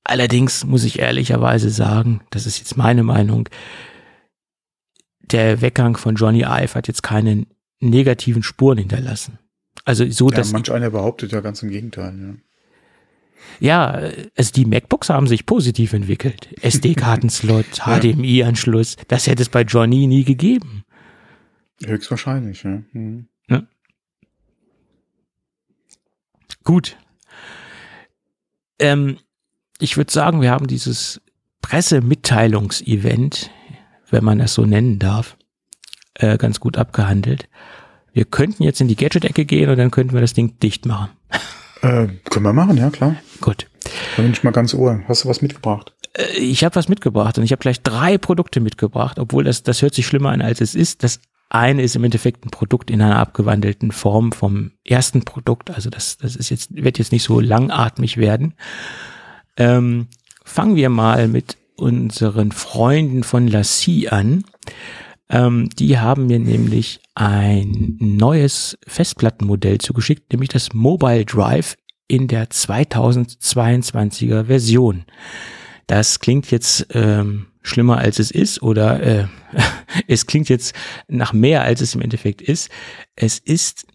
Allerdings muss ich ehrlicherweise sagen, das ist jetzt meine Meinung, der Weggang von Johnny Ive hat jetzt keine negativen Spuren hinterlassen. Also so, Ja, dass manch einer behauptet ja ganz im Gegenteil, ja. ja, also die MacBooks haben sich positiv entwickelt. SD-Kartenslot, Ja. HDMI-Anschluss, das hätte es bei Johnny nie gegeben. Höchstwahrscheinlich, ja. Hm. Gut. Ähm, ich würde sagen, wir haben dieses Pressemitteilungsevent, wenn man das so nennen darf, äh, ganz gut abgehandelt. Wir könnten jetzt in die Gadget-Ecke gehen und dann könnten wir das Ding dicht machen. Äh, können wir machen, ja, klar. Gut. Da bin ich mal ganz ohr. Hast du was mitgebracht? Äh, Ich habe was mitgebracht und ich habe gleich drei Produkte mitgebracht, obwohl das, das hört sich schlimmer an, als es ist. Das eine ist im Endeffekt ein Produkt in einer abgewandelten Form vom ersten Produkt. Also das, das ist jetzt, wird jetzt nicht so langatmig werden. Ähm, fangen wir mal mit unseren Freunden von Lassie an. Ähm, die haben mir nämlich ein neues Festplattenmodell zugeschickt, nämlich das Mobile Drive in der 2022er Version. Das klingt jetzt ähm, schlimmer als es ist oder äh, es klingt jetzt nach mehr als es im Endeffekt ist. Es ist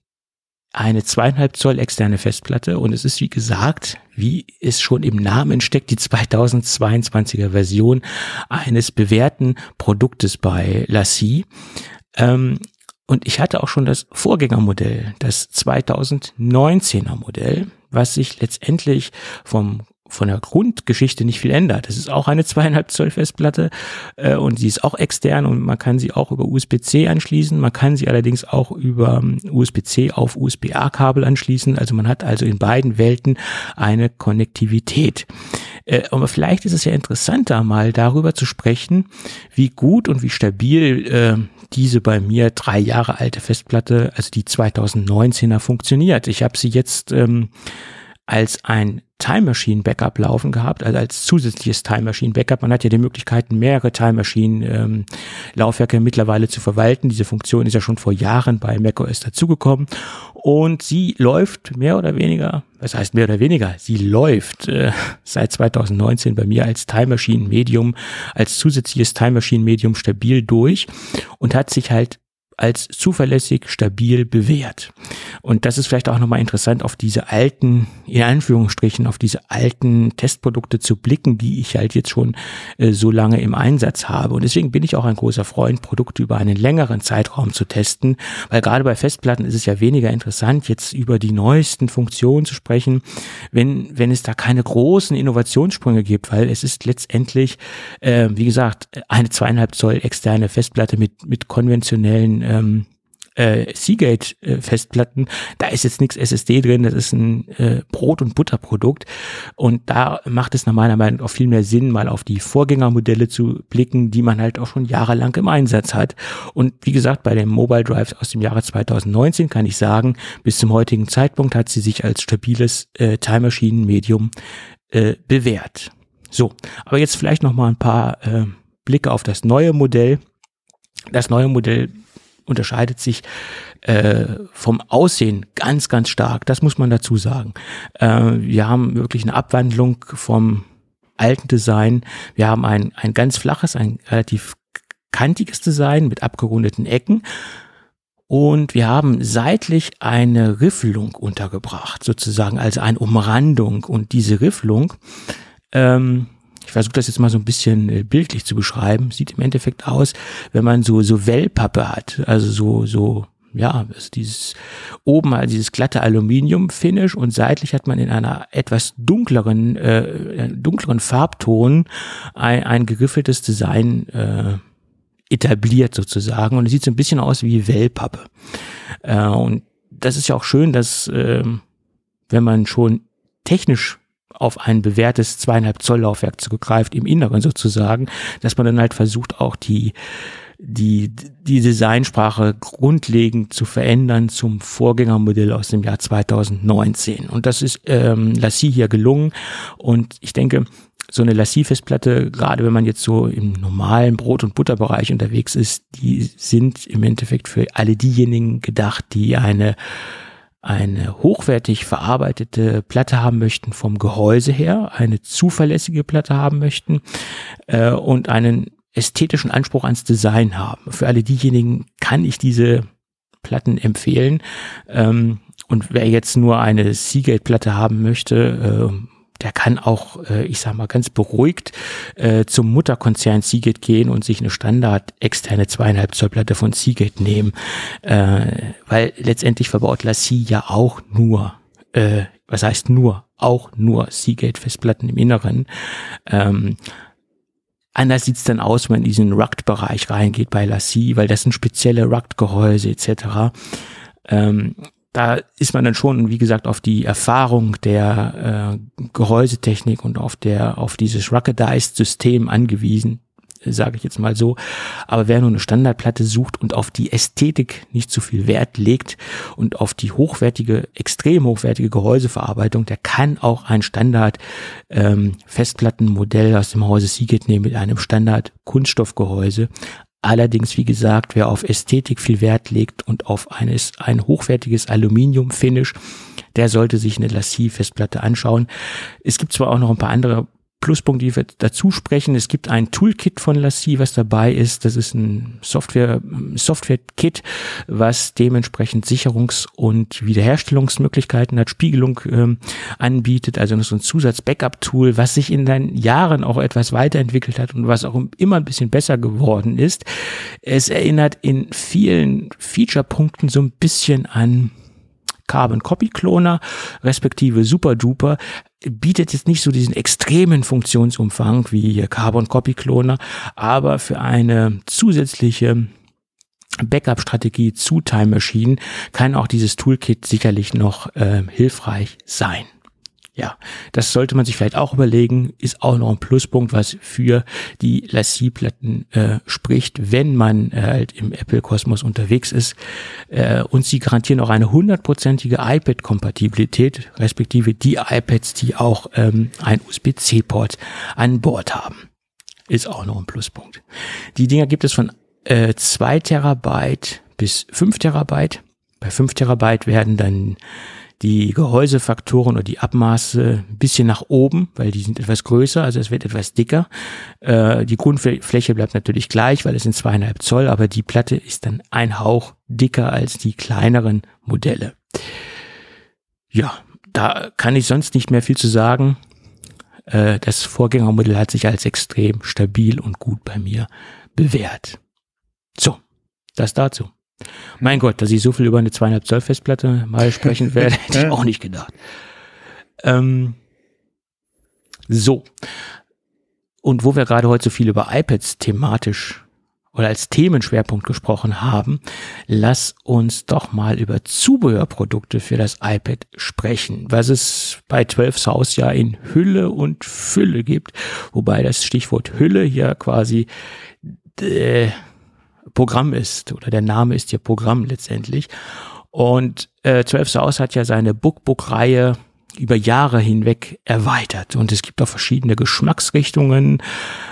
eine zweieinhalb Zoll externe Festplatte und es ist wie gesagt, wie es schon im Namen steckt, die 2022er Version eines bewährten Produktes bei Lassie. Ähm, und ich hatte auch schon das Vorgängermodell, das 2019er Modell, was sich letztendlich vom von der Grundgeschichte nicht viel ändert. Das ist auch eine zweieinhalb Zoll Festplatte äh, und sie ist auch extern und man kann sie auch über USB-C anschließen. Man kann sie allerdings auch über ähm, USB-C auf USB-A-Kabel anschließen. Also man hat also in beiden Welten eine Konnektivität. Äh, aber vielleicht ist es ja interessanter, mal darüber zu sprechen, wie gut und wie stabil äh, diese bei mir drei Jahre alte Festplatte, also die 2019er, funktioniert. Ich habe sie jetzt ähm, als ein Time Machine Backup laufen gehabt, also als zusätzliches Time Machine Backup. Man hat ja die Möglichkeit, mehrere Time Machine ähm, Laufwerke mittlerweile zu verwalten. Diese Funktion ist ja schon vor Jahren bei macOS dazugekommen und sie läuft mehr oder weniger, was heißt mehr oder weniger? Sie läuft äh, seit 2019 bei mir als Time Machine Medium, als zusätzliches Time Machine Medium stabil durch und hat sich halt als zuverlässig, stabil bewährt. Und das ist vielleicht auch nochmal interessant, auf diese alten, in Anführungsstrichen, auf diese alten Testprodukte zu blicken, die ich halt jetzt schon äh, so lange im Einsatz habe. Und deswegen bin ich auch ein großer Freund, Produkte über einen längeren Zeitraum zu testen, weil gerade bei Festplatten ist es ja weniger interessant, jetzt über die neuesten Funktionen zu sprechen, wenn, wenn es da keine großen Innovationssprünge gibt, weil es ist letztendlich, äh, wie gesagt, eine zweieinhalb Zoll externe Festplatte mit, mit konventionellen ähm, äh, Seagate-Festplatten, da ist jetzt nichts SSD drin, das ist ein äh, Brot- und Butterprodukt. Und da macht es nach meiner Meinung auch viel mehr Sinn, mal auf die Vorgängermodelle zu blicken, die man halt auch schon jahrelang im Einsatz hat. Und wie gesagt, bei den Mobile Drives aus dem Jahre 2019 kann ich sagen, bis zum heutigen Zeitpunkt hat sie sich als stabiles äh, Time Machine Medium äh, bewährt. So, aber jetzt vielleicht noch mal ein paar äh, Blicke auf das neue Modell. Das neue Modell unterscheidet sich äh, vom Aussehen ganz, ganz stark. Das muss man dazu sagen. Äh, wir haben wirklich eine Abwandlung vom alten Design. Wir haben ein, ein ganz flaches, ein relativ kantiges Design mit abgerundeten Ecken. Und wir haben seitlich eine Riffelung untergebracht, sozusagen, also eine Umrandung. Und diese Riffelung ähm, ich versuche das jetzt mal so ein bisschen äh, bildlich zu beschreiben, sieht im Endeffekt aus, wenn man so, so Wellpappe hat, also so, so, ja, ist dieses oben halt dieses glatte Aluminium-Finish und seitlich hat man in einer etwas dunkleren, äh, dunkleren Farbton ein, ein geriffeltes Design äh, etabliert sozusagen. Und es sieht so ein bisschen aus wie Wellpappe. Äh, und das ist ja auch schön, dass äh, wenn man schon technisch auf ein bewährtes zweieinhalb Zoll Laufwerk zurückgreift, im Inneren sozusagen, dass man dann halt versucht, auch die, die, die Designsprache grundlegend zu verändern zum Vorgängermodell aus dem Jahr 2019. Und das ist ähm, Lassie hier gelungen. Und ich denke, so eine Lassie-Festplatte, gerade wenn man jetzt so im normalen Brot- und Butterbereich unterwegs ist, die sind im Endeffekt für alle diejenigen gedacht, die eine eine hochwertig verarbeitete Platte haben möchten vom Gehäuse her, eine zuverlässige Platte haben möchten äh, und einen ästhetischen Anspruch ans Design haben. Für alle diejenigen kann ich diese Platten empfehlen. Ähm, und wer jetzt nur eine Seagate-Platte haben möchte, äh, der kann auch, äh, ich sag mal, ganz beruhigt äh, zum Mutterkonzern Seagate gehen und sich eine Standard externe zweieinhalb Zoll Platte von Seagate nehmen, äh, weil letztendlich verbaut Lassie ja auch nur, äh, was heißt nur, auch nur Seagate Festplatten im Inneren. Ähm, Anders sieht's dann aus, wenn man in diesen Rugged-Bereich reingeht bei Lassie, weil das sind spezielle Rugged-Gehäuse etc. Ähm, da ist man dann schon, wie gesagt, auf die Erfahrung der äh, Gehäusetechnik und auf der auf dieses Ruggedized-System angewiesen, sage ich jetzt mal so. Aber wer nur eine Standardplatte sucht und auf die Ästhetik nicht zu viel Wert legt und auf die hochwertige, extrem hochwertige Gehäuseverarbeitung, der kann auch ein Standard ähm, Festplattenmodell aus dem Hause Seagate nehmen mit einem Standard Kunststoffgehäuse. Allerdings, wie gesagt, wer auf Ästhetik viel Wert legt und auf eines, ein hochwertiges Aluminium-Finish, der sollte sich eine Lassie-Festplatte anschauen. Es gibt zwar auch noch ein paar andere Pluspunkt, die wir dazu sprechen. Es gibt ein Toolkit von Lassie, was dabei ist. Das ist ein Software, Software-Kit, was dementsprechend Sicherungs- und Wiederherstellungsmöglichkeiten hat, Spiegelung ähm, anbietet, also so ein Zusatz-Backup-Tool, was sich in den Jahren auch etwas weiterentwickelt hat und was auch immer ein bisschen besser geworden ist. Es erinnert in vielen Feature-Punkten so ein bisschen an Carbon Copy Cloner, respektive Super Duper, bietet jetzt nicht so diesen extremen Funktionsumfang wie Carbon Copy Cloner, aber für eine zusätzliche Backup-Strategie zu Time Machine kann auch dieses Toolkit sicherlich noch äh, hilfreich sein. Ja, das sollte man sich vielleicht auch überlegen, ist auch noch ein Pluspunkt, was für die Lassie-Platten äh, spricht, wenn man äh, halt im Apple-Kosmos unterwegs ist. Äh, und sie garantieren auch eine hundertprozentige iPad-Kompatibilität, respektive die iPads, die auch ähm, ein USB-C-Port an Bord haben. Ist auch noch ein Pluspunkt. Die Dinger gibt es von äh, 2 Terabyte bis 5 Terabyte. Bei 5 Terabyte werden dann die Gehäusefaktoren oder die Abmaße ein bisschen nach oben, weil die sind etwas größer, also es wird etwas dicker. Äh, die Grundfläche bleibt natürlich gleich, weil es sind zweieinhalb Zoll, aber die Platte ist dann ein Hauch dicker als die kleineren Modelle. Ja, da kann ich sonst nicht mehr viel zu sagen. Äh, das Vorgängermodell hat sich als extrem stabil und gut bei mir bewährt. So, das dazu. Mein Gott, dass ich so viel über eine zweieinhalb Zoll Festplatte mal sprechen werde, hätte ich auch nicht gedacht. Ähm, so. Und wo wir gerade heute so viel über iPads thematisch oder als Themenschwerpunkt gesprochen haben, lass uns doch mal über Zubehörprodukte für das iPad sprechen, was es bei 12 South ja in Hülle und Fülle gibt, wobei das Stichwort Hülle hier quasi äh, Programm ist oder der Name ist ja Programm letztendlich. Und äh, 12 South hat ja seine Bookbook-Reihe über Jahre hinweg erweitert und es gibt auch verschiedene Geschmacksrichtungen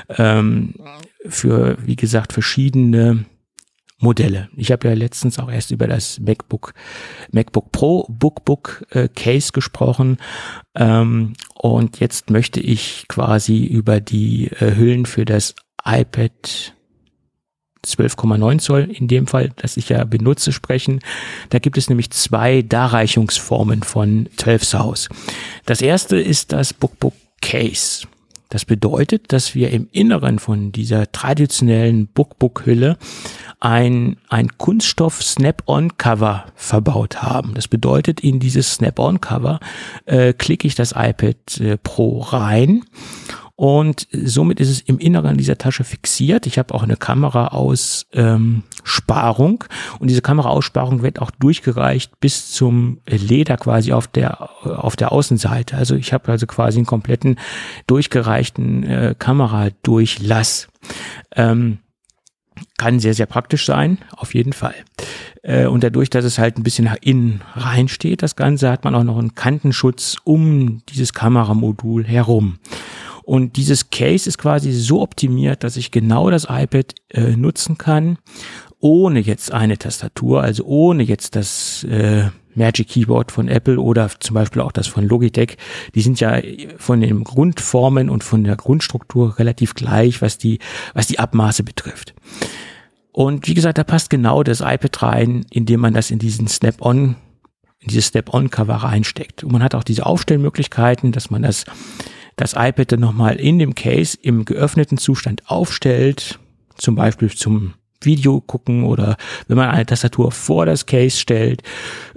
ähm, für, wie gesagt, verschiedene Modelle. Ich habe ja letztens auch erst über das MacBook, MacBook Pro Bookbook äh, Case gesprochen ähm, und jetzt möchte ich quasi über die äh, Hüllen für das iPad 12,9 Zoll in dem Fall, das ich ja benutze, sprechen. Da gibt es nämlich zwei Darreichungsformen von 12 South. Das erste ist das Bookbook Case. Das bedeutet, dass wir im Inneren von dieser traditionellen Bookbook-Hülle ein, ein Kunststoff Snap-on-Cover verbaut haben. Das bedeutet, in dieses Snap-on-Cover äh, klicke ich das iPad äh, Pro rein und somit ist es im Inneren dieser Tasche fixiert. Ich habe auch eine Kameraaussparung und diese Kameraaussparung wird auch durchgereicht bis zum Leder quasi auf der auf der Außenseite. Also ich habe also quasi einen kompletten durchgereichten äh, Kameradurchlass. Ähm, kann sehr, sehr praktisch sein, auf jeden Fall. Äh, und dadurch, dass es halt ein bisschen nach innen rein steht, das Ganze, hat man auch noch einen Kantenschutz um dieses Kameramodul herum. Und dieses Case ist quasi so optimiert, dass ich genau das iPad äh, nutzen kann, ohne jetzt eine Tastatur, also ohne jetzt das äh, Magic Keyboard von Apple oder zum Beispiel auch das von Logitech. Die sind ja von den Grundformen und von der Grundstruktur relativ gleich, was die, was die Abmaße betrifft. Und wie gesagt, da passt genau das iPad rein, indem man das in diesen Snap-on, in dieses Snap-on-Cover reinsteckt. Und man hat auch diese Aufstellmöglichkeiten, dass man das das iPad dann nochmal in dem Case im geöffneten Zustand aufstellt, zum Beispiel zum Video gucken oder wenn man eine Tastatur vor das Case stellt,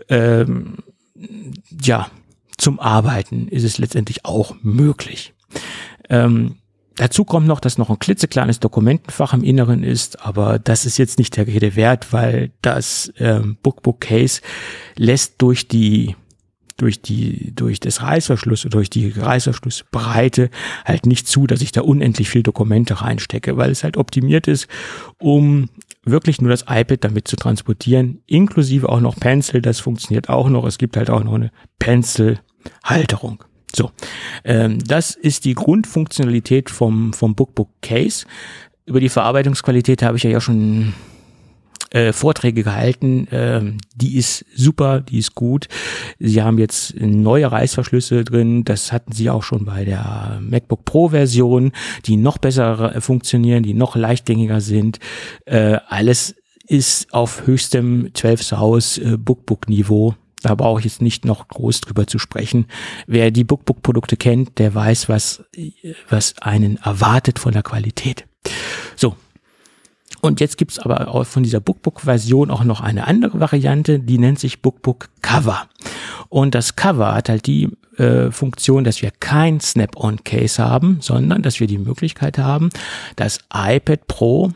ähm, ja, zum Arbeiten ist es letztendlich auch möglich. Ähm, dazu kommt noch, dass noch ein klitzekleines Dokumentenfach im Inneren ist, aber das ist jetzt nicht der Rede wert, weil das ähm, Bookbook Case lässt durch die durch die, durch das Reißverschluss, durch die Reißverschlussbreite halt nicht zu, dass ich da unendlich viel Dokumente reinstecke, weil es halt optimiert ist, um wirklich nur das iPad damit zu transportieren, inklusive auch noch Pencil, das funktioniert auch noch. Es gibt halt auch noch eine Pencil-Halterung. So, ähm, das ist die Grundfunktionalität vom, vom Bookbook Case. Über die Verarbeitungsqualität habe ich ja schon äh, Vorträge gehalten. Ähm, die ist super, die ist gut. Sie haben jetzt neue Reißverschlüsse drin. Das hatten sie auch schon bei der MacBook Pro Version, die noch besser äh, funktionieren, die noch leichtgängiger sind. Äh, alles ist auf höchstem 12 South äh, Bookbook Niveau. Da brauche ich jetzt nicht noch groß drüber zu sprechen. Wer die Bookbook-Produkte kennt, der weiß, was, was einen erwartet von der Qualität. So, und jetzt gibt's aber auch von dieser Bookbook-Version auch noch eine andere Variante, die nennt sich Bookbook Cover. Und das Cover hat halt die äh, Funktion, dass wir kein Snap-on-Case haben, sondern dass wir die Möglichkeit haben, das iPad Pro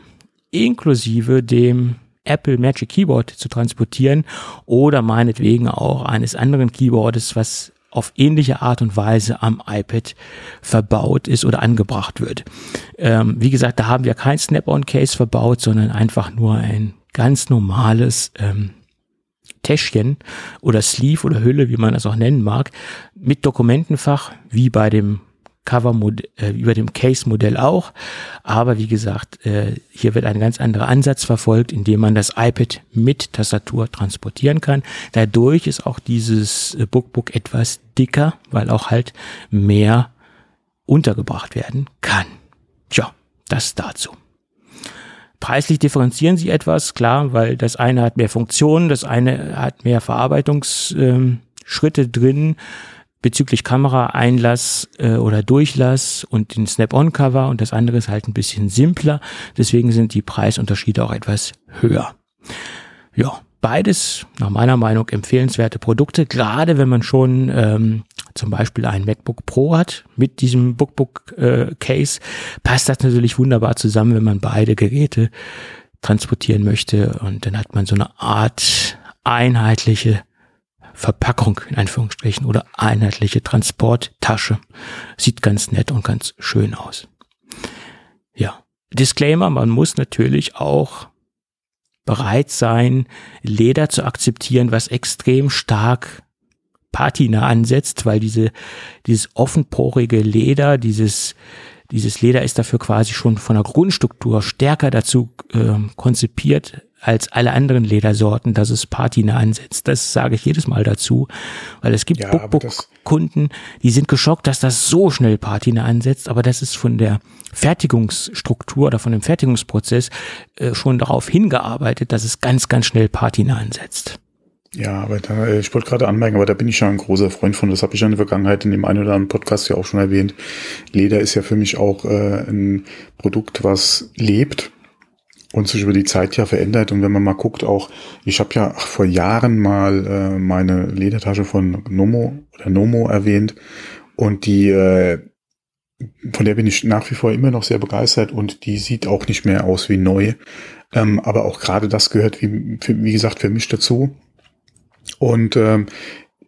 inklusive dem Apple Magic Keyboard zu transportieren oder meinetwegen auch eines anderen Keyboards, was auf ähnliche Art und Weise am iPad verbaut ist oder angebracht wird. Ähm, wie gesagt, da haben wir kein Snap-on-Case verbaut, sondern einfach nur ein ganz normales ähm, Täschchen oder Sleeve oder Hülle, wie man das auch nennen mag, mit Dokumentenfach, wie bei dem Cover äh, über dem Case-Modell auch. Aber wie gesagt, äh, hier wird ein ganz anderer Ansatz verfolgt, indem man das iPad mit Tastatur transportieren kann. Dadurch ist auch dieses äh, Bookbook etwas dicker, weil auch halt mehr untergebracht werden kann. Tja, das dazu. Preislich differenzieren sie etwas, klar, weil das eine hat mehr Funktionen, das eine hat mehr Verarbeitungsschritte ähm, drin bezüglich Kameraeinlass äh, oder Durchlass und den Snap-on-Cover und das andere ist halt ein bisschen simpler. Deswegen sind die Preisunterschiede auch etwas höher. Ja, beides nach meiner Meinung empfehlenswerte Produkte, gerade wenn man schon ähm, zum Beispiel ein MacBook Pro hat mit diesem Bookbook äh, Case, passt das natürlich wunderbar zusammen, wenn man beide Geräte transportieren möchte und dann hat man so eine Art einheitliche Verpackung in Anführungsstrichen oder einheitliche Transporttasche. Sieht ganz nett und ganz schön aus. Ja, Disclaimer, man muss natürlich auch bereit sein, Leder zu akzeptieren, was extrem stark Patina ansetzt, weil diese, dieses offenporige Leder, dieses, dieses Leder ist dafür quasi schon von der Grundstruktur stärker dazu äh, konzipiert als alle anderen Ledersorten, dass es Patina ansetzt. Das sage ich jedes Mal dazu, weil es gibt ja, Bookbook-Kunden, die sind geschockt, dass das so schnell Patina ansetzt, aber das ist von der Fertigungsstruktur oder von dem Fertigungsprozess äh, schon darauf hingearbeitet, dass es ganz, ganz schnell Patina ansetzt. Ja, aber da, äh, ich wollte gerade anmerken, aber da bin ich ja ein großer Freund von. Das habe ich ja in der Vergangenheit in dem einen oder anderen Podcast ja auch schon erwähnt. Leder ist ja für mich auch äh, ein Produkt, was lebt und sich über die Zeit ja verändert. Und wenn man mal guckt, auch, ich habe ja vor Jahren mal äh, meine Ledertasche von Nomo oder Nomo erwähnt. Und die, äh, von der bin ich nach wie vor immer noch sehr begeistert und die sieht auch nicht mehr aus wie neu. Ähm, aber auch gerade das gehört, wie, wie gesagt, für mich dazu. Und ähm,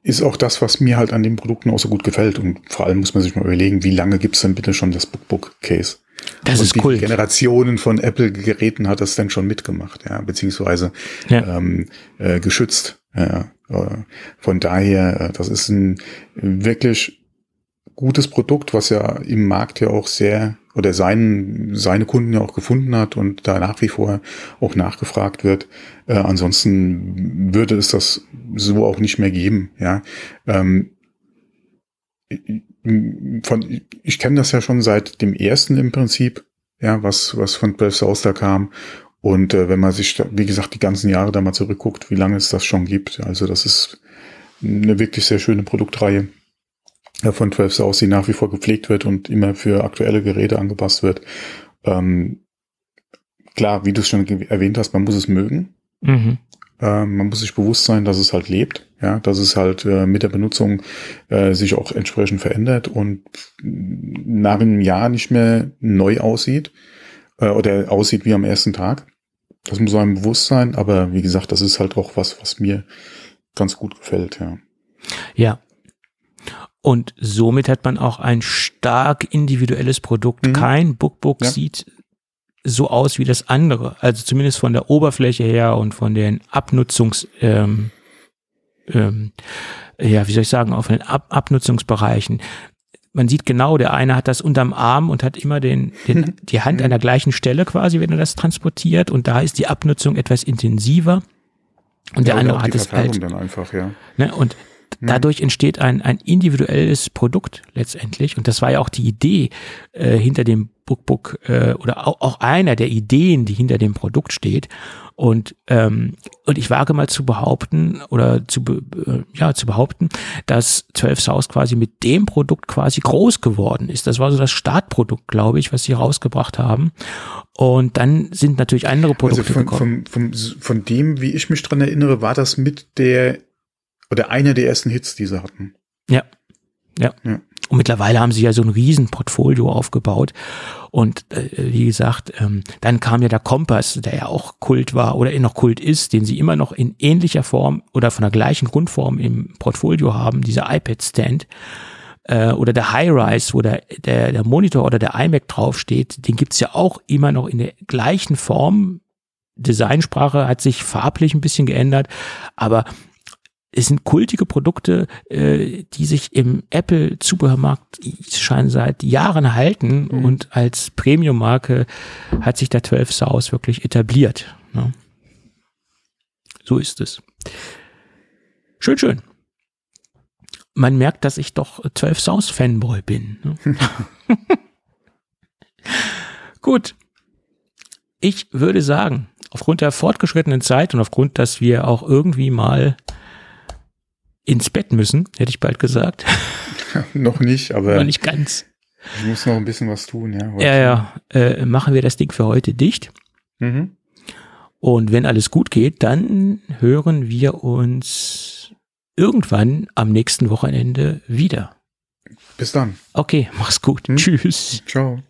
ist auch das, was mir halt an den Produkten auch so gut gefällt. Und vor allem muss man sich mal überlegen, wie lange gibt's denn bitte schon das Bookbook Case? Das und ist cool. Generationen von Apple-Geräten hat das denn schon mitgemacht, ja, beziehungsweise ja. Ähm, äh, geschützt. Ja, äh, von daher, äh, das ist ein wirklich gutes Produkt, was ja im Markt ja auch sehr oder seinen, seine Kunden ja auch gefunden hat und da nach wie vor auch nachgefragt wird. Äh, ansonsten würde es das so auch nicht mehr geben. Ja, ähm, von, ich kenne das ja schon seit dem ersten im Prinzip, ja, was, was von Breath Souls da kam. Und äh, wenn man sich, da, wie gesagt, die ganzen Jahre da mal zurückguckt, wie lange es das schon gibt. Also das ist eine wirklich sehr schöne Produktreihe von 12 Souls, die nach wie vor gepflegt wird und immer für aktuelle Geräte angepasst wird. Ähm, klar, wie du es schon erwähnt hast, man muss es mögen. Mhm. Äh, man muss sich bewusst sein, dass es halt lebt, ja, dass es halt äh, mit der Benutzung äh, sich auch entsprechend verändert und nach einem Jahr nicht mehr neu aussieht äh, oder aussieht wie am ersten Tag. Das muss einem bewusst sein, aber wie gesagt, das ist halt auch was, was mir ganz gut gefällt, ja. Ja. Und somit hat man auch ein stark individuelles Produkt. Mhm. Kein Bookbook ja. sieht so aus wie das andere. Also zumindest von der Oberfläche her und von den Abnutzungs, ähm, ähm, ja, wie soll ich sagen, auch von den Ab Abnutzungsbereichen. Man sieht genau, der eine hat das unterm Arm und hat immer den, den, die Hand an der gleichen Stelle quasi, wenn er das transportiert. Und da ist die Abnutzung etwas intensiver. Und ja, der andere hat es halt. Dann einfach, ja. Ne, und. Dadurch entsteht ein, ein individuelles Produkt letztendlich. Und das war ja auch die Idee äh, hinter dem Bookbook äh, oder auch, auch einer der Ideen, die hinter dem Produkt steht. Und, ähm, und ich wage mal zu behaupten oder zu, äh, ja, zu behaupten, dass 12 South quasi mit dem Produkt quasi groß geworden ist. Das war so das Startprodukt, glaube ich, was sie rausgebracht haben. Und dann sind natürlich andere Produkte also von, gekommen. Von, von, von dem, wie ich mich dran erinnere, war das mit der Oder einer der ersten Hits, die sie hatten. Ja. Ja. Ja. Und mittlerweile haben sie ja so ein Riesenportfolio aufgebaut. Und äh, wie gesagt, ähm, dann kam ja der Kompass, der ja auch Kult war oder noch Kult ist, den sie immer noch in ähnlicher Form oder von der gleichen Grundform im Portfolio haben, dieser iPad-Stand. Äh, oder der High-Rise, wo der, der, der Monitor oder der iMac draufsteht, den gibt's ja auch immer noch in der gleichen Form. Designsprache hat sich farblich ein bisschen geändert, aber es sind kultige Produkte, äh, die sich im Apple-Zubehörmarkt scheinen seit Jahren halten Mhm. und als Premium-Marke hat sich der 12 South wirklich etabliert. Ne? So ist es. Schön, schön. Man merkt, dass ich doch 12 South Fanboy bin. Ne? Gut. Ich würde sagen, aufgrund der fortgeschrittenen Zeit und aufgrund, dass wir auch irgendwie mal ins Bett müssen, hätte ich bald gesagt. noch nicht, aber Aber nicht ganz. ich muss noch ein bisschen was tun, ja. heute. Ja, ja. Äh, machen wir das Ding für heute dicht. Mhm. Und wenn alles gut geht, dann hören wir uns irgendwann am nächsten Wochenende wieder. Bis dann. Okay, mach's gut. Hm? Tschüss. Ciao.